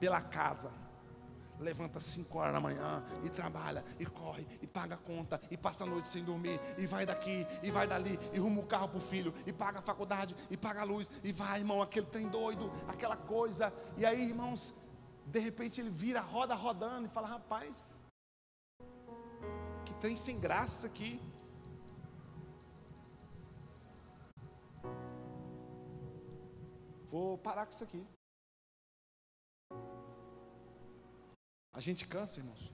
pela casa. Levanta às 5 horas da manhã e trabalha, e corre, e paga a conta, e passa a noite sem dormir, e vai daqui, e vai dali, e ruma o carro para o filho, e paga a faculdade, e paga a luz, e vai, irmão, aquele trem doido, aquela coisa. E aí, irmãos, de repente ele vira a roda rodando e fala: Rapaz, que trem sem graça aqui. Vou parar com isso aqui. A gente cansa, irmãos.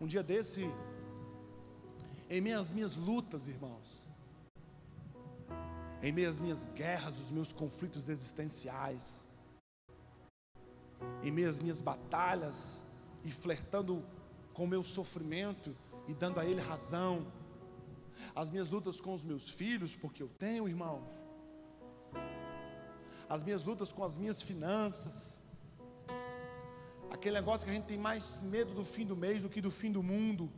Um dia desse, em meio às minhas lutas, irmãos, em meio às minhas guerras, os meus conflitos existenciais, em meio às minhas batalhas e flertando com o meu sofrimento e dando a Ele razão, as minhas lutas com os meus filhos, porque eu tenho irmãos, as minhas lutas com as minhas finanças, aquele negócio que a gente tem mais medo do fim do mês do que do fim do mundo,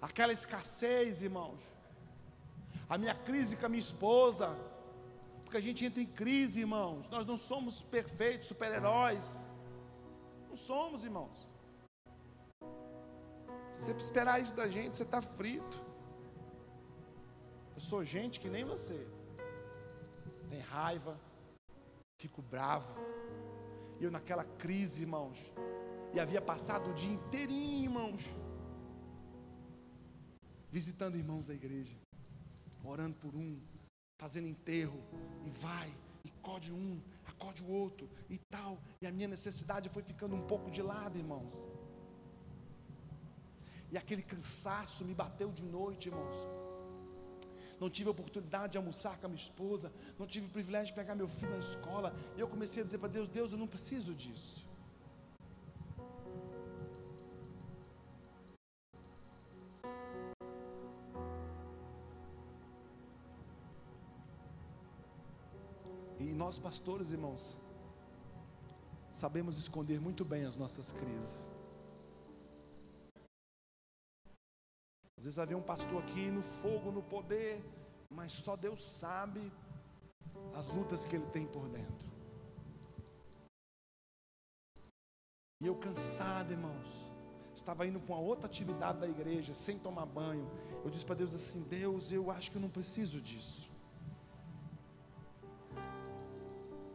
aquela escassez, irmãos, a minha crise com a minha esposa, porque a gente entra em crise, irmãos. Nós não somos perfeitos, super-heróis. Não somos, irmãos. Se você esperar isso da gente, você está frito. Eu sou gente que nem você. Tem raiva, fico bravo. E eu naquela crise, irmãos. E havia passado o dia inteirinho, irmãos. Visitando irmãos da igreja. Orando por um, fazendo enterro, e vai, e code um, acode o outro, e tal, e a minha necessidade foi ficando um pouco de lado, irmãos. E aquele cansaço me bateu de noite, irmãos. Não tive a oportunidade de almoçar com a minha esposa, não tive o privilégio de pegar meu filho na escola, e eu comecei a dizer para Deus: Deus, eu não preciso disso. Nós, pastores, irmãos, sabemos esconder muito bem as nossas crises. Às vezes havia um pastor aqui no fogo, no poder, mas só Deus sabe as lutas que ele tem por dentro. E eu cansado, irmãos, estava indo para uma outra atividade da igreja, sem tomar banho. Eu disse para Deus assim: Deus, eu acho que eu não preciso disso.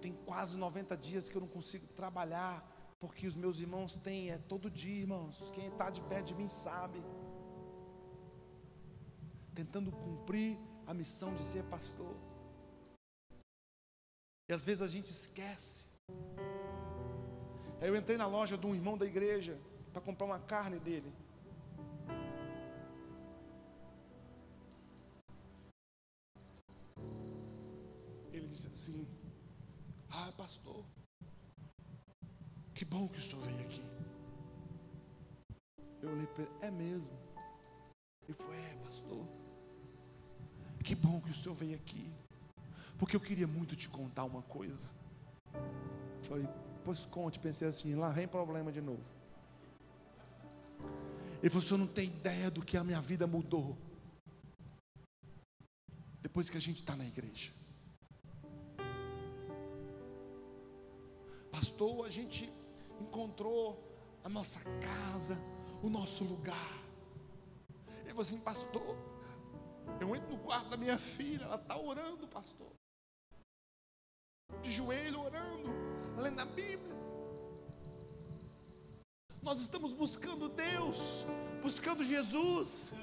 Tem quase 90 dias que eu não consigo trabalhar, porque os meus irmãos têm, é todo dia, irmãos. Quem está de pé de mim sabe. Tentando cumprir a missão de ser pastor. E às vezes a gente esquece. Aí eu entrei na loja de um irmão da igreja para comprar uma carne dele. Ele disse assim: Ah, pastor, que bom que o senhor veio aqui. Eu olhei para ele, é mesmo. Ele falou, é, pastor. Que bom que o senhor veio aqui. Porque eu queria muito te contar uma coisa. Falei, pois conte. Pensei assim, lá vem problema de novo. Ele falou, o senhor não tem ideia do que a minha vida mudou. Depois que a gente está na igreja. Pastor, a gente encontrou a nossa casa, o nosso lugar. Ele falou assim, pastor, eu entro no quarto da minha filha, ela está orando, pastor de joelho orando, lendo a Bíblia. Nós estamos buscando Deus, buscando Jesus.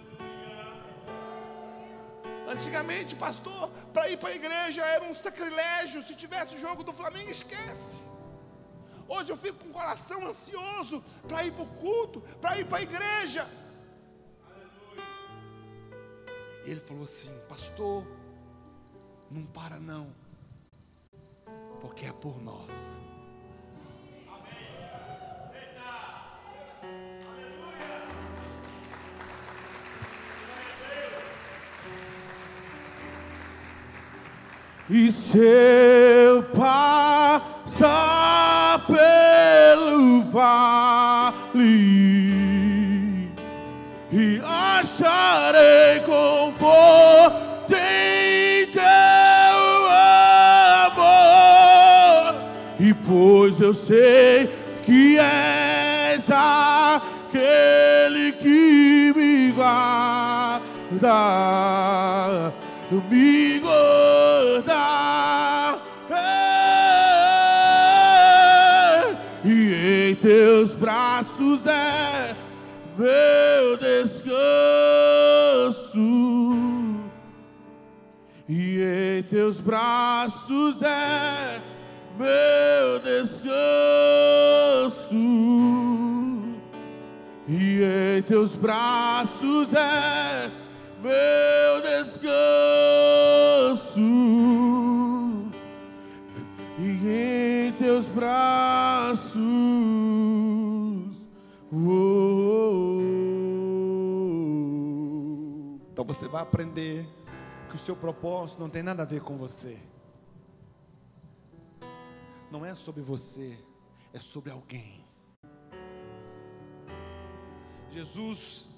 Antigamente, pastor, para ir para a igreja era um sacrilégio. Se tivesse jogo do Flamengo, esquece. Hoje eu fico com o coração ansioso para ir para o culto, para ir para a igreja. Ele falou assim, pastor, não para não porque é por nós. E se eu passar eu sei que és aquele que me guarda, me guarda. E em teus braços é meu descanso. E em teus braços é meu descanso, e em teus braços é meu descanso, e em teus braços. Então você vai aprender que o seu propósito não tem nada a ver com você não é sobre você, é sobre alguém. Jesus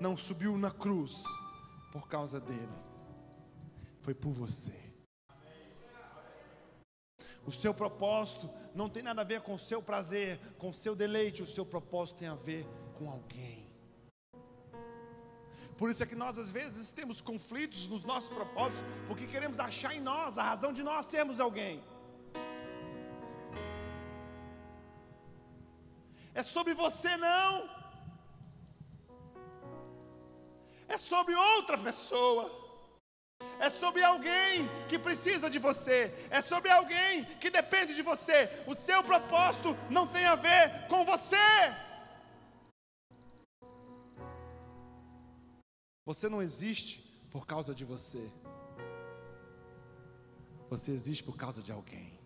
não subiu na cruz por causa dele, foi por você. O seu propósito não tem nada a ver com o seu prazer, com o seu deleite, o seu propósito tem a ver com alguém. Por isso é que nós às vezes temos conflitos nos nossos propósitos, porque queremos achar em nós a razão de nós sermos alguém. É sobre você não. É sobre outra pessoa. É sobre alguém que precisa de você. É sobre alguém que depende de você. O seu propósito não tem a ver com você. Você não existe por causa de você. Você existe por causa de alguém.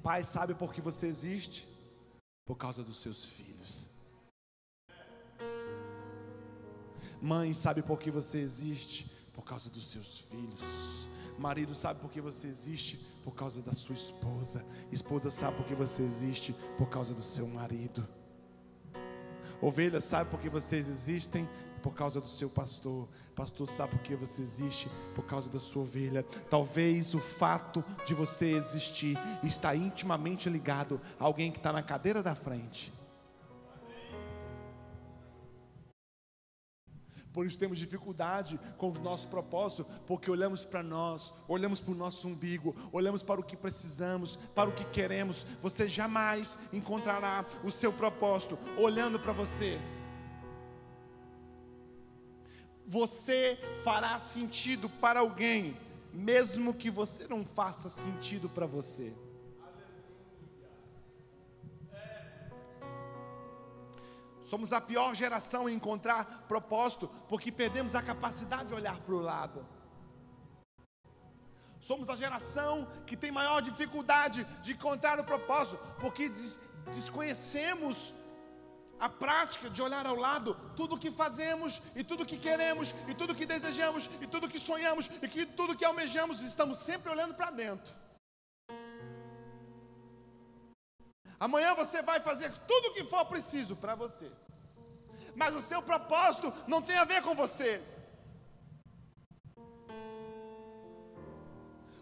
Pai sabe por que você existe? Por causa dos seus filhos. Mãe sabe por que você existe? Por causa dos seus filhos. Marido sabe por que você existe? Por causa da sua esposa. Esposa sabe por que você existe? Por causa do seu marido. Ovelha sabe por que vocês existem? Por causa do seu pastor. Pastor sabe por que você existe? Por causa da sua ovelha. Talvez o fato de você existir está intimamente ligado a alguém que está na cadeira da frente. Por isso temos dificuldade com os nossos propósitos, porque olhamos para nós, olhamos para o nosso umbigo, olhamos para o que precisamos, para o que queremos. Você jamais encontrará o seu propósito olhando para você você fará sentido para alguém, mesmo que você não faça sentido para você. Somos a pior geração em encontrar propósito, porque perdemos a capacidade de olhar para o lado. Somos a geração que tem maior dificuldade de encontrar o propósito, porque des desconhecemos a prática de olhar ao lado tudo que fazemos e tudo que queremos e tudo que desejamos e tudo que sonhamos e que tudo que almejamos, estamos sempre olhando para dentro. Amanhã você vai fazer tudo o que for preciso para você. Mas o seu propósito não tem a ver com você.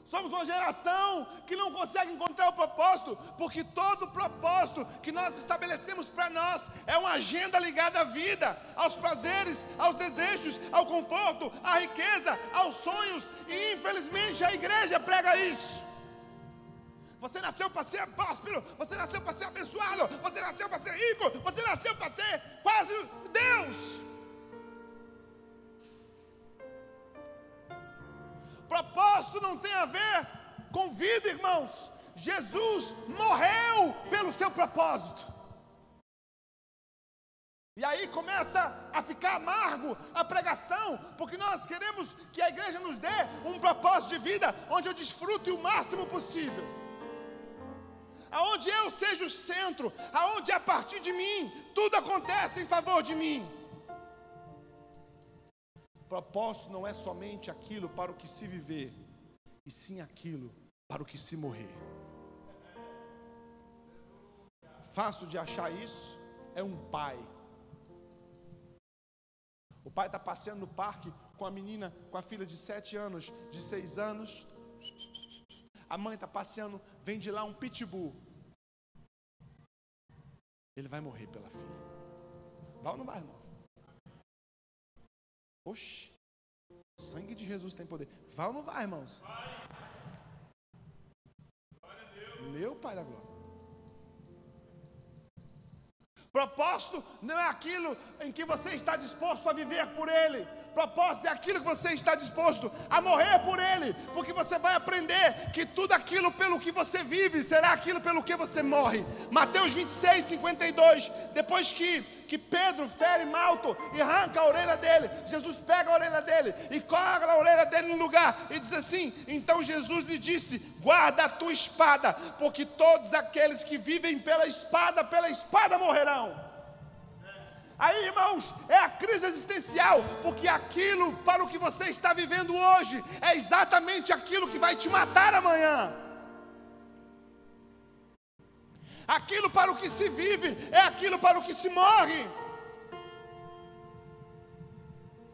Somos uma geração que não consegue encontrar o propósito, porque todo propósito que nós estabelecemos para nós é uma agenda ligada à vida, aos prazeres, aos desejos, ao conforto, à riqueza, aos sonhos, e infelizmente a igreja prega isso. Você nasceu para ser próspero, você nasceu para ser abençoado, você nasceu para ser rico, você nasceu para ser quase Deus. Propósito não tem a ver com vida, irmãos. Jesus morreu pelo seu propósito. E aí começa a ficar amargo a pregação, porque nós queremos que a igreja nos dê um propósito de vida onde eu desfrute o máximo possível. Aonde eu seja o centro, aonde a partir de mim tudo acontece em favor de mim. Propósito não é somente aquilo para o que se viver, e sim aquilo para o que se morrer. Fácil de achar isso é um pai. O pai está passeando no parque com a menina, com a filha de sete anos, de seis anos. A mãe está passeando, vem de lá um pitbull. Ele vai morrer pela filha. Vai ou não vai, irmão? Oxe, o sangue de Jesus tem poder. Vai ou não vai, irmãos? Meu Pai da Glória. Propósito não é aquilo em que você está disposto a viver por Ele. Propósito é aquilo que você está disposto a morrer por Ele, porque você vai aprender que tudo aquilo pelo que você vive será aquilo pelo que você morre. Mateus 26, 52. Depois que, que Pedro fere Malto e arranca a orelha dele, Jesus pega a orelha dele e coloca a orelha dele no lugar e diz assim: Então Jesus lhe disse: Guarda a tua espada, porque todos aqueles que vivem pela espada, pela espada morrerão. Aí, irmãos, é a crise existencial, porque aquilo para o que você está vivendo hoje é exatamente aquilo que vai te matar amanhã. Aquilo para o que se vive é aquilo para o que se morre.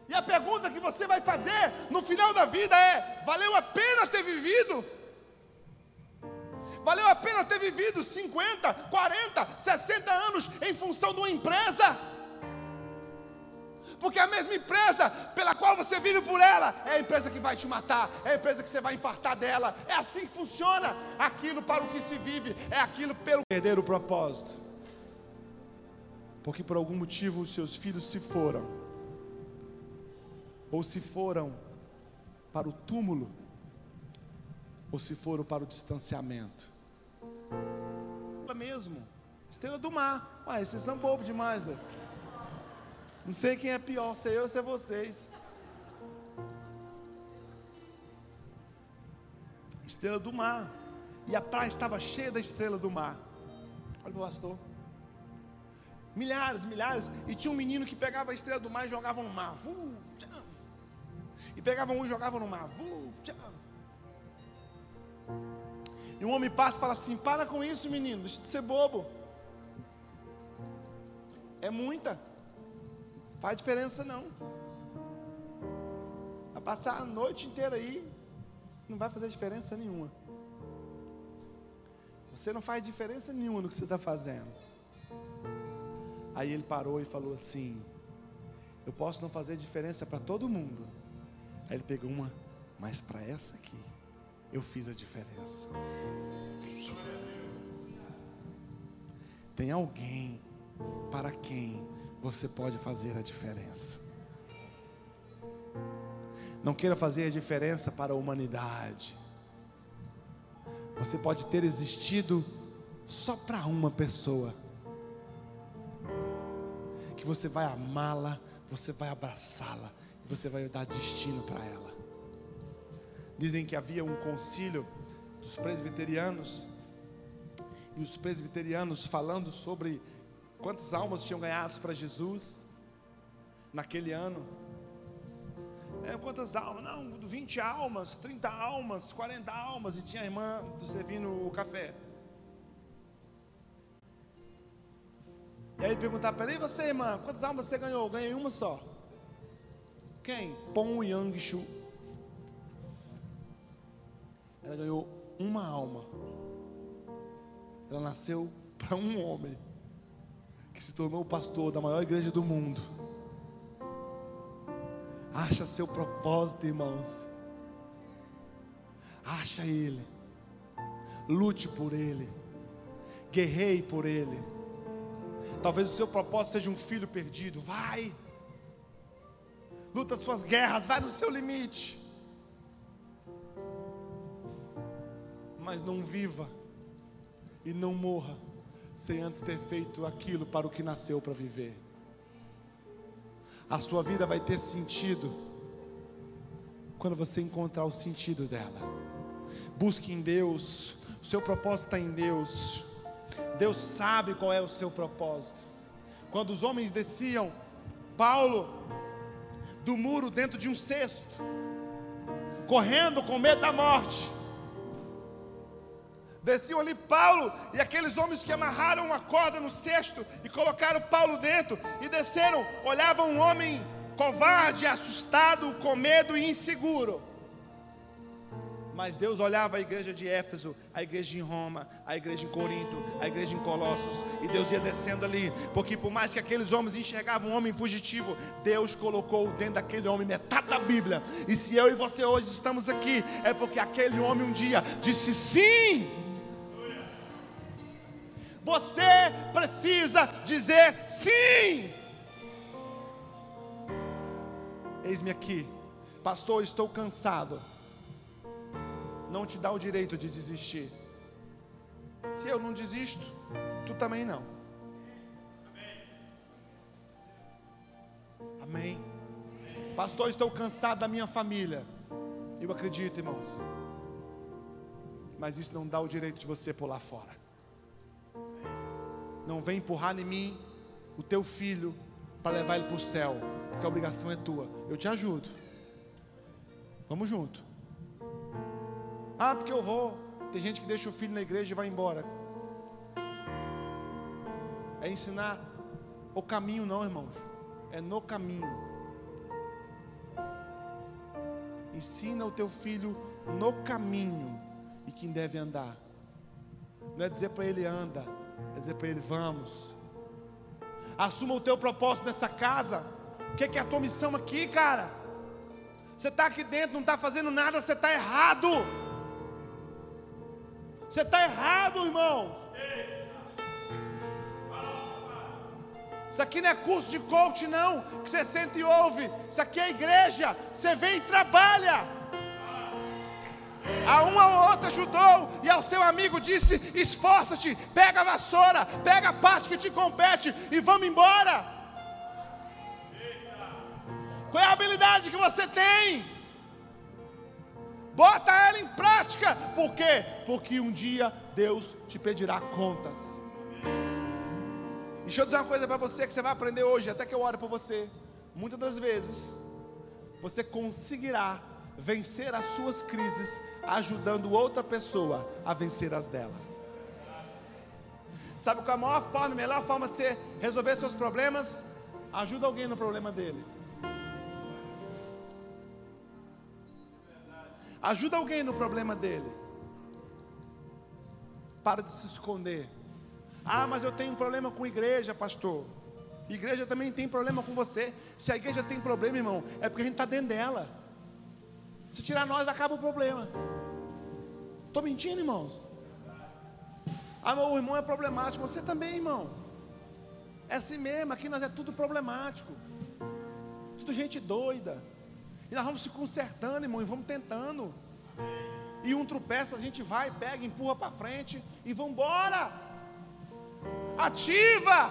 E a pergunta que você vai fazer no final da vida é: valeu a pena ter vivido? Valeu a pena ter vivido 50, 40, 60 anos em função de uma empresa? Porque a mesma empresa pela qual você vive por ela é a empresa que vai te matar, é a empresa que você vai infartar dela. É assim que funciona. Aquilo para o que se vive é aquilo pelo perder o propósito. Porque por algum motivo os seus filhos se foram, ou se foram para o túmulo, ou se foram para o distanciamento. Mesmo, estrela do mar. Ah, esses são bobos demais. Né? Não sei quem é pior, se eu ou se é vocês. Estrela do mar. E a praia estava cheia da estrela do mar. Olha o pastor. Milhares, milhares. E tinha um menino que pegava a estrela do mar e jogava no mar. Uh, e pegava um e jogava no mar. Uh, e um homem passa e fala assim: Para com isso, menino, deixa de ser bobo. É muita. Faz diferença não. Vai passar a noite inteira aí, não vai fazer diferença nenhuma. Você não faz diferença nenhuma no que você está fazendo. Aí ele parou e falou assim: Eu posso não fazer diferença para todo mundo. Aí ele pegou uma, mas para essa aqui, eu fiz a diferença. Tem alguém para quem você pode fazer a diferença. Não queira fazer a diferença para a humanidade. Você pode ter existido só para uma pessoa. Que você vai amá-la, você vai abraçá-la, você vai dar destino para ela. Dizem que havia um concílio dos presbiterianos e os presbiterianos falando sobre quantas almas tinham ganhados para Jesus naquele ano. É, quantas almas? Não, 20 almas, 30 almas, 40 almas, e tinha a irmã servindo o café. E aí perguntar para ele, e você, irmã, quantas almas você ganhou? Ganhei uma só. Quem? Pong Yang Shu. Ela ganhou uma alma. Ela nasceu para um homem que se tornou o pastor da maior igreja do mundo. Acha seu propósito, irmãos. Acha ele. Lute por ele. Guerreie por ele. Talvez o seu propósito seja um filho perdido. Vai. Luta suas guerras, vai no seu limite. Mas não viva e não morra sem antes ter feito aquilo para o que nasceu para viver. A sua vida vai ter sentido quando você encontrar o sentido dela. Busque em Deus, o seu propósito está em Deus. Deus sabe qual é o seu propósito. Quando os homens desciam, Paulo, do muro dentro de um cesto, correndo com medo da morte. Desciam ali Paulo e aqueles homens que amarraram uma corda no cesto e colocaram Paulo dentro e desceram, olhavam um homem covarde, assustado, com medo e inseguro. Mas Deus olhava a igreja de Éfeso, a igreja em Roma, a igreja em Corinto, a igreja em Colossos, e Deus ia descendo ali, porque por mais que aqueles homens enxergavam um homem fugitivo, Deus colocou dentro daquele homem metade da Bíblia. E se eu e você hoje estamos aqui, é porque aquele homem um dia disse sim você precisa dizer sim. Eis-me aqui, pastor, estou cansado. Não te dá o direito de desistir. Se eu não desisto, tu também não. Amém. Pastor, estou cansado da minha família. Eu acredito, irmãos. Mas isso não dá o direito de você pular fora não vem empurrar em mim o teu filho para levar ele para o céu, porque a obrigação é tua. Eu te ajudo. Vamos junto. Ah, porque eu vou. Tem gente que deixa o filho na igreja e vai embora. É ensinar o caminho, não, irmãos. É no caminho. Ensina o teu filho no caminho e quem deve andar. Não é dizer para ele anda, é dizer para ele: vamos. Assuma o teu propósito nessa casa. O que é, é a tua missão aqui, cara? Você está aqui dentro, não está fazendo nada, você está errado. Você está errado, irmão. Isso aqui não é curso de coach, não, que você sente e ouve. Isso aqui é igreja. Você vem e trabalha. A uma ou outra ajudou, e ao seu amigo disse: esforça-te, pega a vassoura, pega a parte que te compete e vamos embora. Qual é a habilidade que você tem? Bota ela em prática. Por quê? Porque um dia Deus te pedirá contas. Deixa eu dizer uma coisa para você que você vai aprender hoje, até que eu oro por você. Muitas das vezes, você conseguirá vencer as suas crises ajudando outra pessoa a vencer as dela. Sabe qual é a maior forma, a melhor forma de você resolver seus problemas? Ajuda alguém no problema dele. Ajuda alguém no problema dele. Para de se esconder. Ah, mas eu tenho um problema com igreja, pastor. Igreja também tem problema com você. Se a igreja tem problema, irmão, é porque a gente está dentro dela. Se tirar nós, acaba o problema. Estou mentindo, irmãos? Ah, meu irmão é problemático. Você também, irmão. É assim mesmo. Aqui nós é tudo problemático. Tudo gente doida. E nós vamos se consertando, irmão, e vamos tentando. E um tropeça, a gente vai, pega, empurra para frente e vamos embora. Ativa!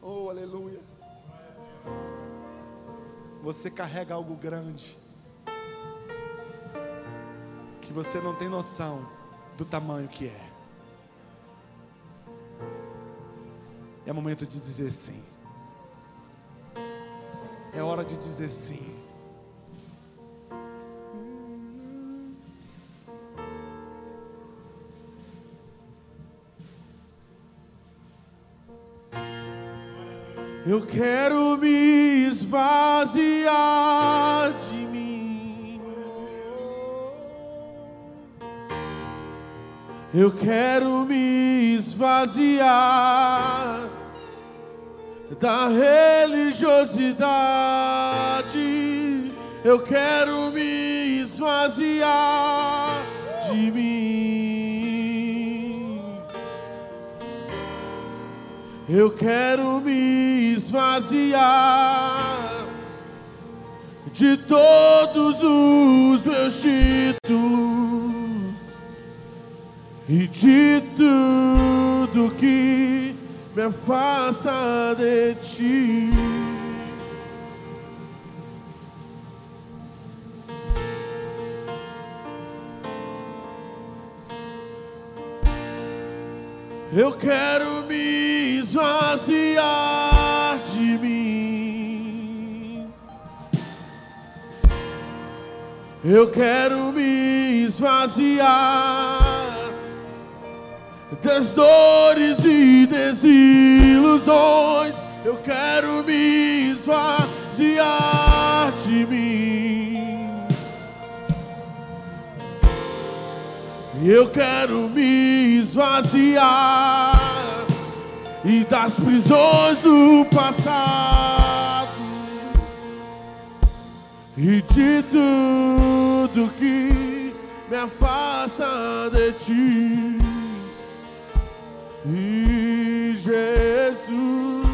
Oh, aleluia você carrega algo grande, que você não tem noção do tamanho que é. É momento de dizer sim. É hora de dizer sim. Eu quero me esvaziar de mim. Eu quero me esvaziar da religiosidade. Eu quero me esvaziar de mim. Eu quero me esvaziar de todos os meus títulos e de tudo que me afasta de ti. Eu quero me esvaziar Eu quero me esvaziar das dores e desilusões. Eu quero me esvaziar de mim. Eu quero me esvaziar e das prisões do passado e de tudo que me afasta de ti. E Jesus,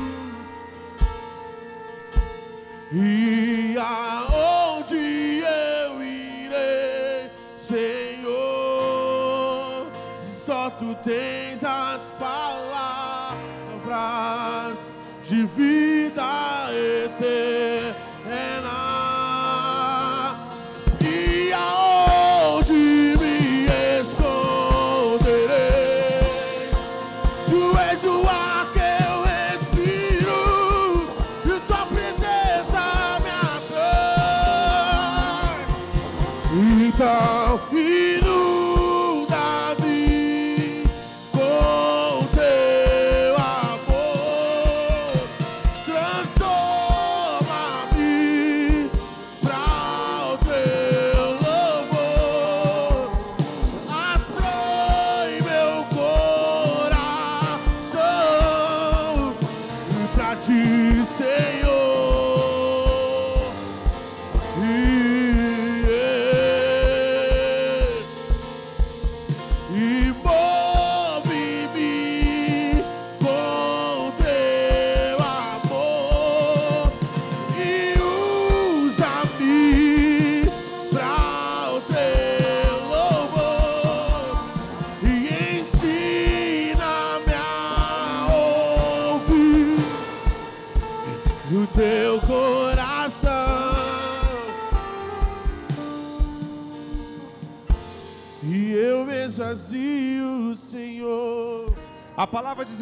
e aonde eu irei, Senhor, só tu tens as palavras de vida eterna.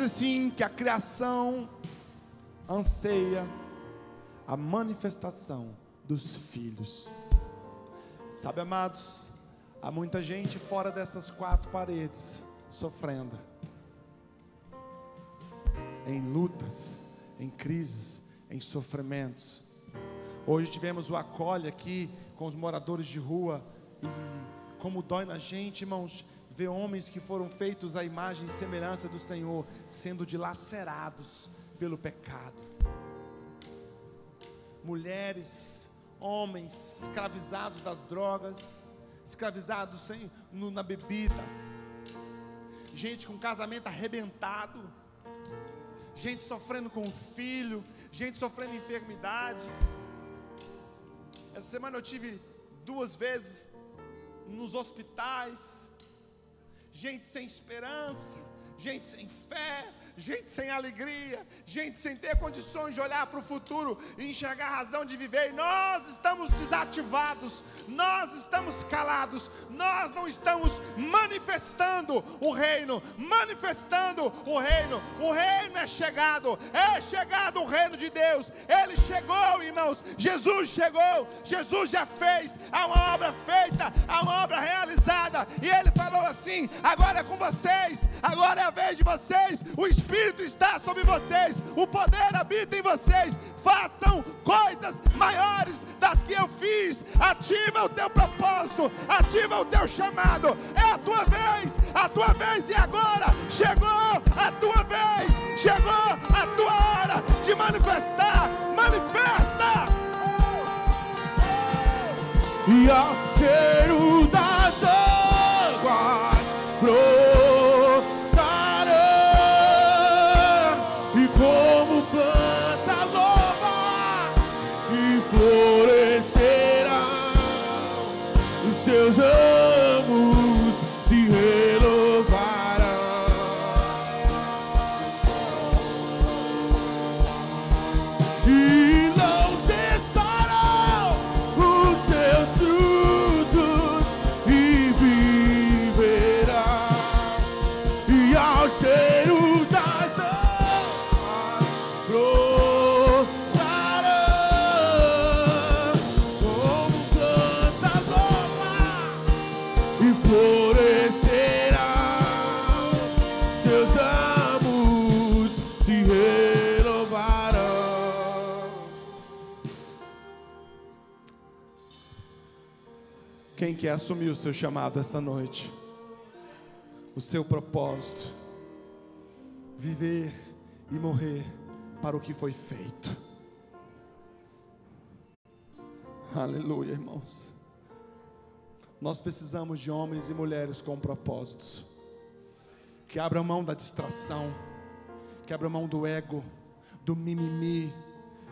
Diz assim: que a criação anseia a manifestação dos filhos. Sabe, amados, há muita gente fora dessas quatro paredes sofrendo, em lutas, em crises, em sofrimentos. Hoje tivemos o acolhe aqui com os moradores de rua e como dói na gente, irmãos, ver homens que foram feitos à imagem e semelhança do Senhor sendo dilacerados pelo pecado. Mulheres, homens escravizados das drogas, escravizados sem, no- na bebida, gente com casamento arrebentado, gente sofrendo com o filho, gente sofrendo enfermidade. Essa semana eu tive duas vezes nos hospitais, gente sem esperança, gente sem fé, gente sem alegria, gente sem ter condições de olhar para o futuro e enxergar a razão de viver. E nós estamos desativados, nós estamos calados, nós não estamos manifestando o reino, manifestando o reino. O reino é chegado, é chegado o reino de Deus. Ele chegou, irmãos. Jesus chegou, Jesus já fez, há uma obra feita, há uma obra realizada. E ele falou assim: agora é com vocês, agora é a vez de vocês. O Espírito está sobre vocês, o poder habita em vocês. Façam coisas maiores das que eu fiz. Ativa o teu propósito, ativa o teu chamado. É a tua vez, a tua vez e agora chegou a tua vez, chegou a tua hora de manifestar. Manifesta! e ao cheiro das quer assumir o seu chamado essa noite? O seu propósito? Viver e morrer para o que foi feito. Aleluia, irmãos. Nós precisamos de homens e mulheres com propósitos, que abram mão da distração, que abram mão do ego, do mimimi,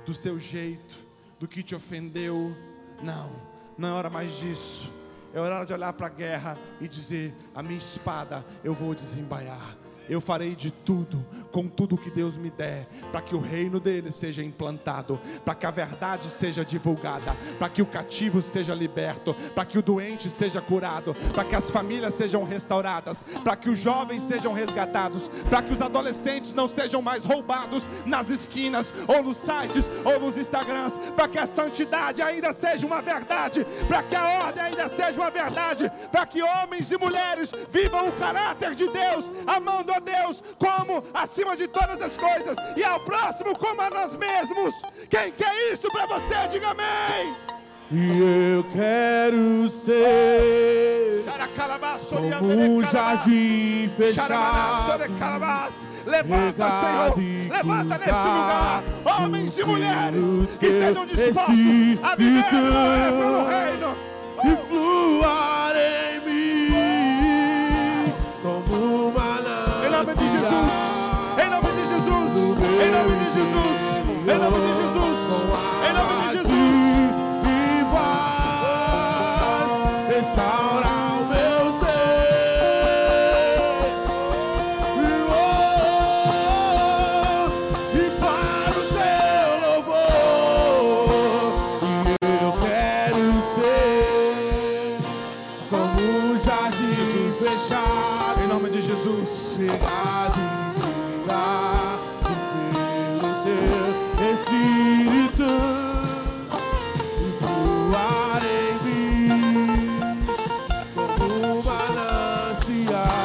do seu jeito, do que te ofendeu. Não, não é hora mais disso. É hora de olhar para a guerra e dizer: a minha espada eu vou desembaiar. Eu farei de tudo, com tudo que Deus me der, para que o reino dele seja implantado, para que a verdade seja divulgada, para que o cativo seja liberto, para que o doente seja curado, para que as famílias sejam restauradas, para que os jovens sejam resgatados, para que os adolescentes não sejam mais roubados nas esquinas, ou nos sites, ou nos Instagrams, para que a santidade ainda seja uma verdade, para que a ordem ainda seja uma verdade, para que homens e mulheres vivam o caráter de Deus, amando a Deus como acima de todas as coisas e ao próximo como a nós mesmos. Quem quer isso para você, diga amém. E eu quero ser como um jardim fechado, Levanta, Senhor, levanta nesse lugar, homens e mulheres que estejam dispostos a viver pelo reino. e fluar em mim Jesus. Chegado e cuidado pelo teu Espírito e voar em mim como um Jesus.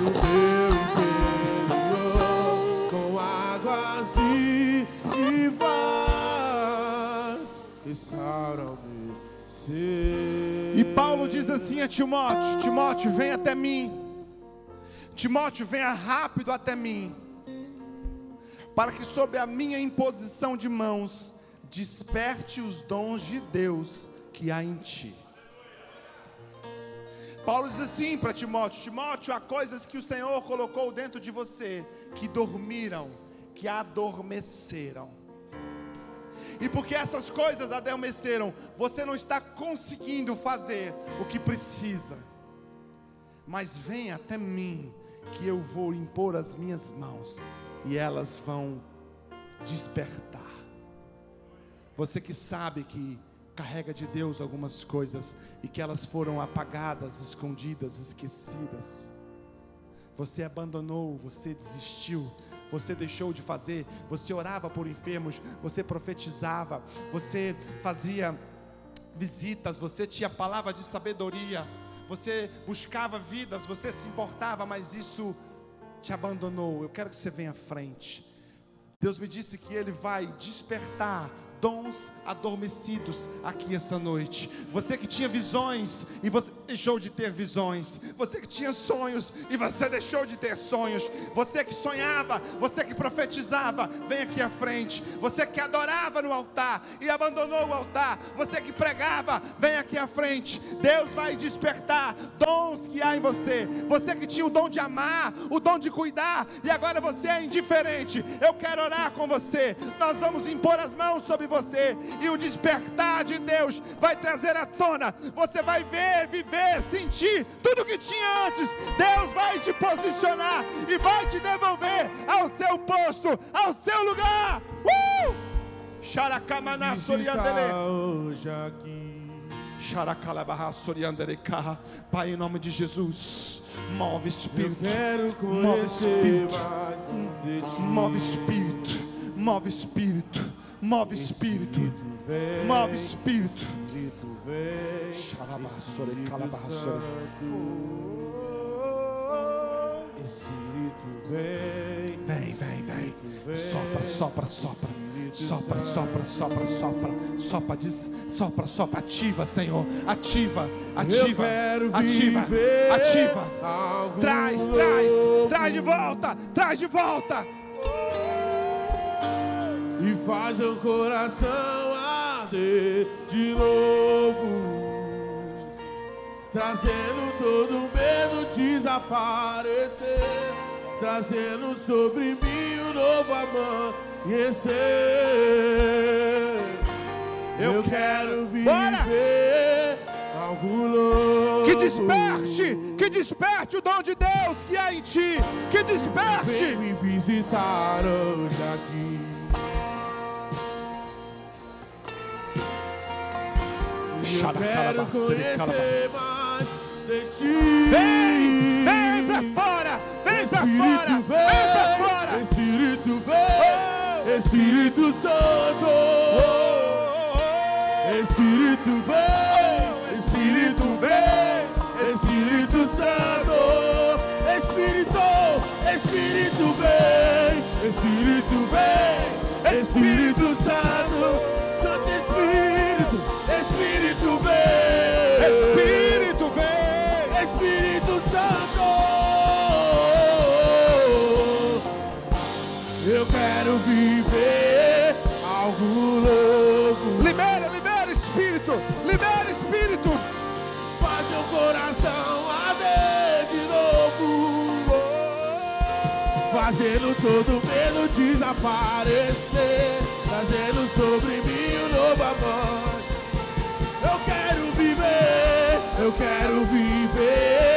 no meu interior com águas vais restaura o meu ser. E Paulo diz assim a Timóteo: Timóteo, vem até mim. Timóteo, venha rápido até mim, para que sob a minha imposição de mãos desperte os dons de Deus que há em ti. Paulo diz assim para Timóteo: Timóteo, há coisas que o Senhor colocou dentro de você que dormiram, que adormeceram. E porque essas coisas adormeceram, você não está conseguindo fazer o que precisa. Mas vem até mim que eu vou impor as minhas mãos e elas vão despertar. Você que sabe que carrega de Deus algumas coisas e que elas foram apagadas, escondidas, esquecidas. Você abandonou, você desistiu, você deixou de fazer, você orava por enfermos, você profetizava, você fazia visitas, você tinha palavra de sabedoria, você buscava vidas, você se importava, mas isso te abandonou. Eu quero que você venha à frente. Deus me disse que Ele vai despertar dons adormecidos aqui essa noite. Você que tinha visões e você deixou de ter visões. Você que tinha sonhos e você deixou de ter sonhos. Você que sonhava, você que profetizava, vem aqui à frente. Você que adorava no altar e abandonou o altar. Você que pregava, vem aqui à frente. Deus vai despertar dons que há em você. Você que tinha o dom de amar, o dom de cuidar e agora você é indiferente. Eu quero orar com você. Nós vamos impor as mãos sobre você e o despertar de Deus vai trazer à tona. Você vai ver, viver, sentir tudo que tinha antes. Deus vai te posicionar e vai te devolver ao seu posto, ao seu lugar. Uh! Xaracamaná soriandele. hoje aqui. Xaracalabarra soriandereca. Pai, em nome de Jesus, move espírito. Move espírito. Move espírito, move espírito, move espírito, move espírito. Espírito vem. Xalabassore, calabassore. Espírito vem. Vem, vem, vem. Sopra, sopra, sopra. Sopra, sopra, sopra, sopra. Sopra, diz, sopra, sopra. Ativa, Senhor. Ativa, ativa, ativa, ativa. Traz, traz, traz de volta, traz de volta. E faz o coração arder de novo, trazendo todo medo desaparecer, trazendo sobre mim um novo amanhecer. Eu Eu quero Bora! viver algo novo. Que desperte, que desperte o dom de Deus que há em ti. Que Vem desperte. me visitar hoje aqui. Eu quero conhecer mais de ti. Vem, vem pra fora, vem pra fora, vem pra fora. Espírito vem, Espírito Santo. Todo medo desaparecer, trazendo sobre mim um novo amor. Eu quero viver, eu quero viver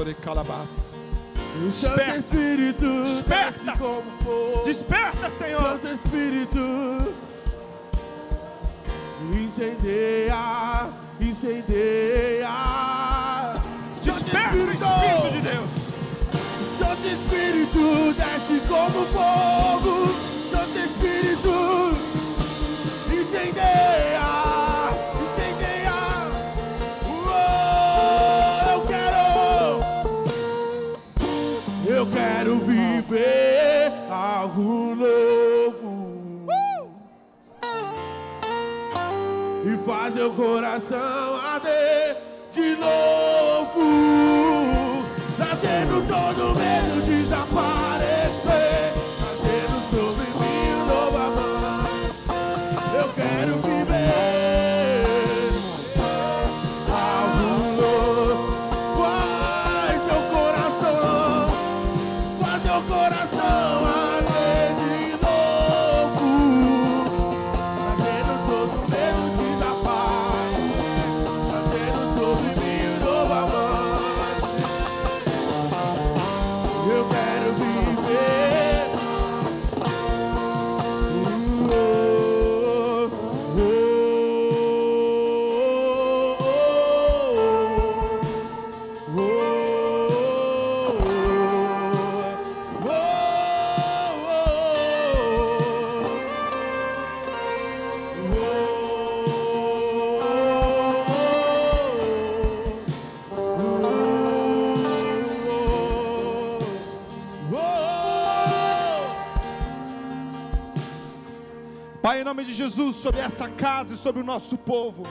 Xaracabassore calabás. Pai, em nome de Jesus, sobre essa casa e sobre o nosso povo.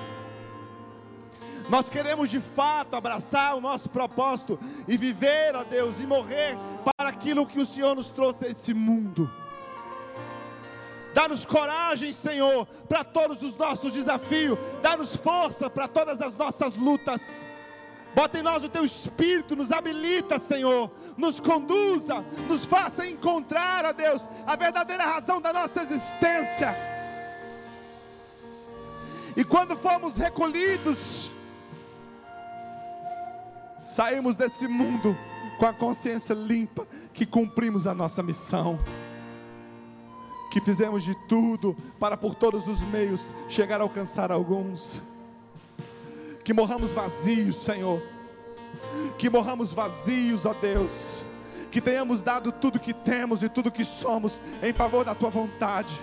Nós queremos de fato abraçar o nosso propósito e viver, ó Deus, e morrer para aquilo que o Senhor nos trouxe a esse mundo. Dá-nos coragem, Senhor, para todos os nossos desafios. Dá-nos força para todas as nossas lutas. Bota em nós o teu espírito, nos habilita, Senhor. Nos conduza, nos faça encontrar, ó Deus, a verdadeira razão da nossa existência. E quando formos recolhidos, saímos desse mundo com a consciência limpa que cumprimos a nossa missão que fizemos de tudo para por todos os meios chegar a alcançar alguns. Que morramos vazios, Senhor. Que morramos vazios, ó Deus. Que tenhamos dado tudo que temos e tudo que somos em favor da tua vontade.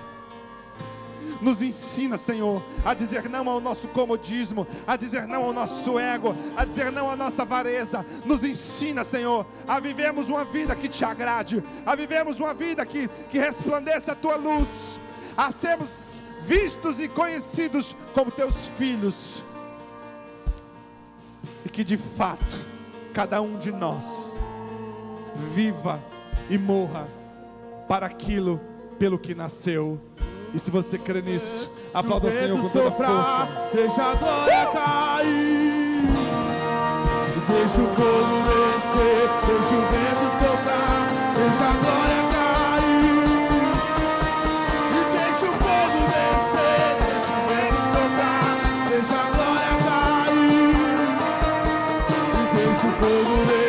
Nos ensina, Senhor, a dizer não ao nosso comodismo, a dizer não ao nosso ego, a dizer não à nossa avareza. Nos ensina, Senhor, a vivermos uma vida que te agrade, a vivermos uma vida que, que resplandeça a tua luz, a sermos vistos e conhecidos como teus filhos. Que de fato, cada um de nós viva e morra para aquilo pelo que nasceu. E se você crê nisso, aplauda o Senhor com toda a força. Deixa a glória cair. Deixa o fogo descer. Deixa o vento soprar. Deixa a glória fogo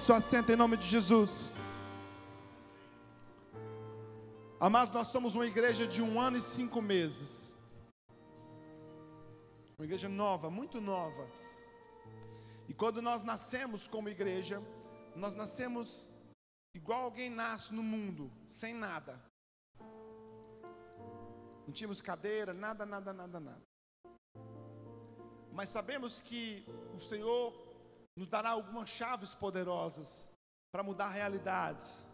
Tome seu assento em nome de Jesus. Amados, nós somos uma igreja de um ano e cinco meses. Uma igreja nova, muito nova. E quando nós nascemos como igreja, nós nascemos igual alguém nasce no mundo, sem nada. Não tínhamos cadeira, nada, nada, nada, nada. Mas sabemos que o Senhor nos dará algumas chaves poderosas para mudar realidades.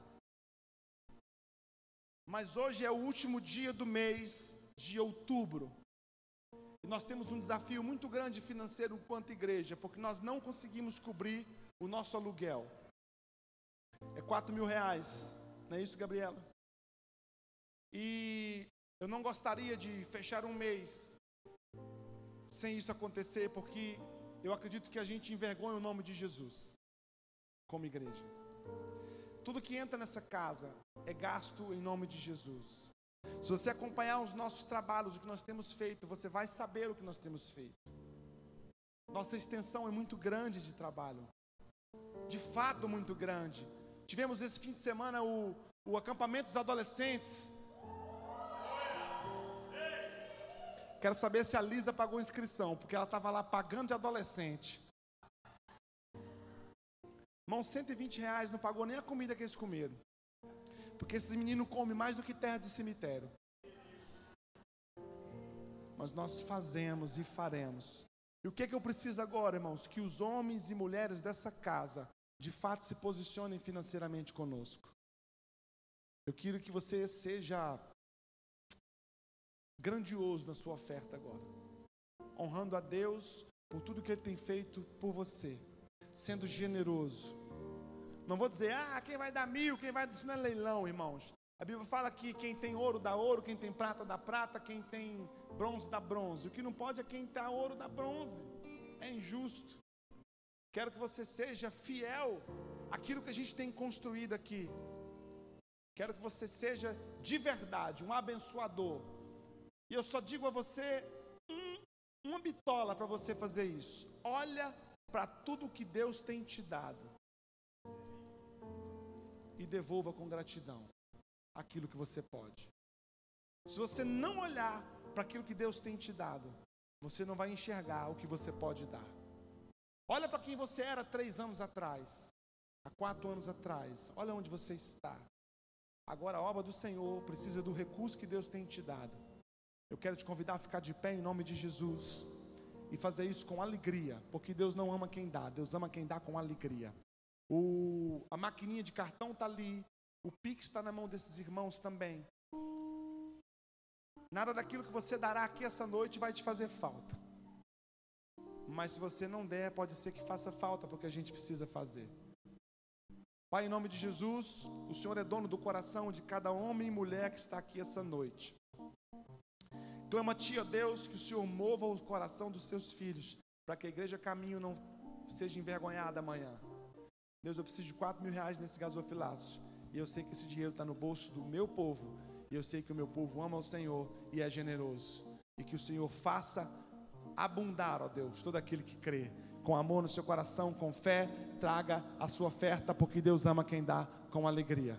Mas hoje é o último dia do mês de outubro. E nós temos um desafio muito grande financeiro enquanto igreja, porque nós não conseguimos cobrir o nosso aluguel. É 4 mil reais, não é isso, Gabriela? E eu não gostaria de fechar um mês sem isso acontecer, porque eu acredito que a gente envergonha o nome de Jesus como igreja. Tudo que entra nessa casa é gasto em nome de Jesus. Se você acompanhar os nossos trabalhos, o que nós temos feito, você vai saber o que nós temos feito. Nossa extensão é muito grande de trabalho. De fato, muito grande. Tivemos esse fim de semana o, o acampamento dos adolescentes. Quero saber se a Lisa pagou inscrição, porque ela estava lá pagando de adolescente. Irmão, 120 reais não pagou nem a comida que eles comeram. Porque esses meninos comem mais do que terra de cemitério. Mas nós fazemos e faremos. E o que, é que eu preciso agora, irmãos? Que os homens e mulheres dessa casa, de fato, se posicionem financeiramente conosco. Eu quero que você seja grandioso na sua oferta agora, honrando a Deus por tudo que Ele tem feito por você sendo generoso. Não vou dizer, ah, quem vai dar mil, quem vai. Isso não é leilão, irmãos. A Bíblia fala que quem tem ouro dá ouro, quem tem prata dá prata, quem tem bronze dá bronze. O que não pode é quem dá ouro dá bronze. É injusto. Quero que você seja fiel àquilo que a gente tem construído aqui. Quero que você seja de verdade um abençoador. E eu só digo a você um, uma bitola para você fazer isso. Olha para tudo que Deus tem te dado e devolva com gratidão aquilo que você pode. Se você não olhar para aquilo que Deus tem te dado, você não vai enxergar o que você pode dar. Olha para quem você era três anos atrás, há quatro anos atrás. Olha onde você está. Agora a obra do Senhor precisa do recurso que Deus tem te dado. Eu quero te convidar a ficar de pé em nome de Jesus e fazer isso com alegria, porque Deus não ama quem dá, Deus ama quem dá com alegria. O, a maquininha de cartão está ali, o Pix está na mão desses irmãos também. Nada daquilo que você dará aqui essa noite vai te fazer falta. Mas se você não der, pode ser que faça falta, porque a gente precisa fazer. Pai, em nome de Jesus, o Senhor é dono do coração de cada homem e mulher que está aqui essa noite. Clama a Ti, ó Deus, que o Senhor mova o coração dos seus filhos, para que a igreja caminho não seja envergonhada amanhã. Deus, eu preciso de 4 mil reais nesse gasofilaço. E eu sei que esse dinheiro está no bolso do meu povo. E eu sei que o meu povo ama o Senhor e é generoso. E que o Senhor faça abundar, ó Deus, todo aquele que crê. Com amor no seu coração, com fé, traga a sua oferta, porque Deus ama quem dá com alegria.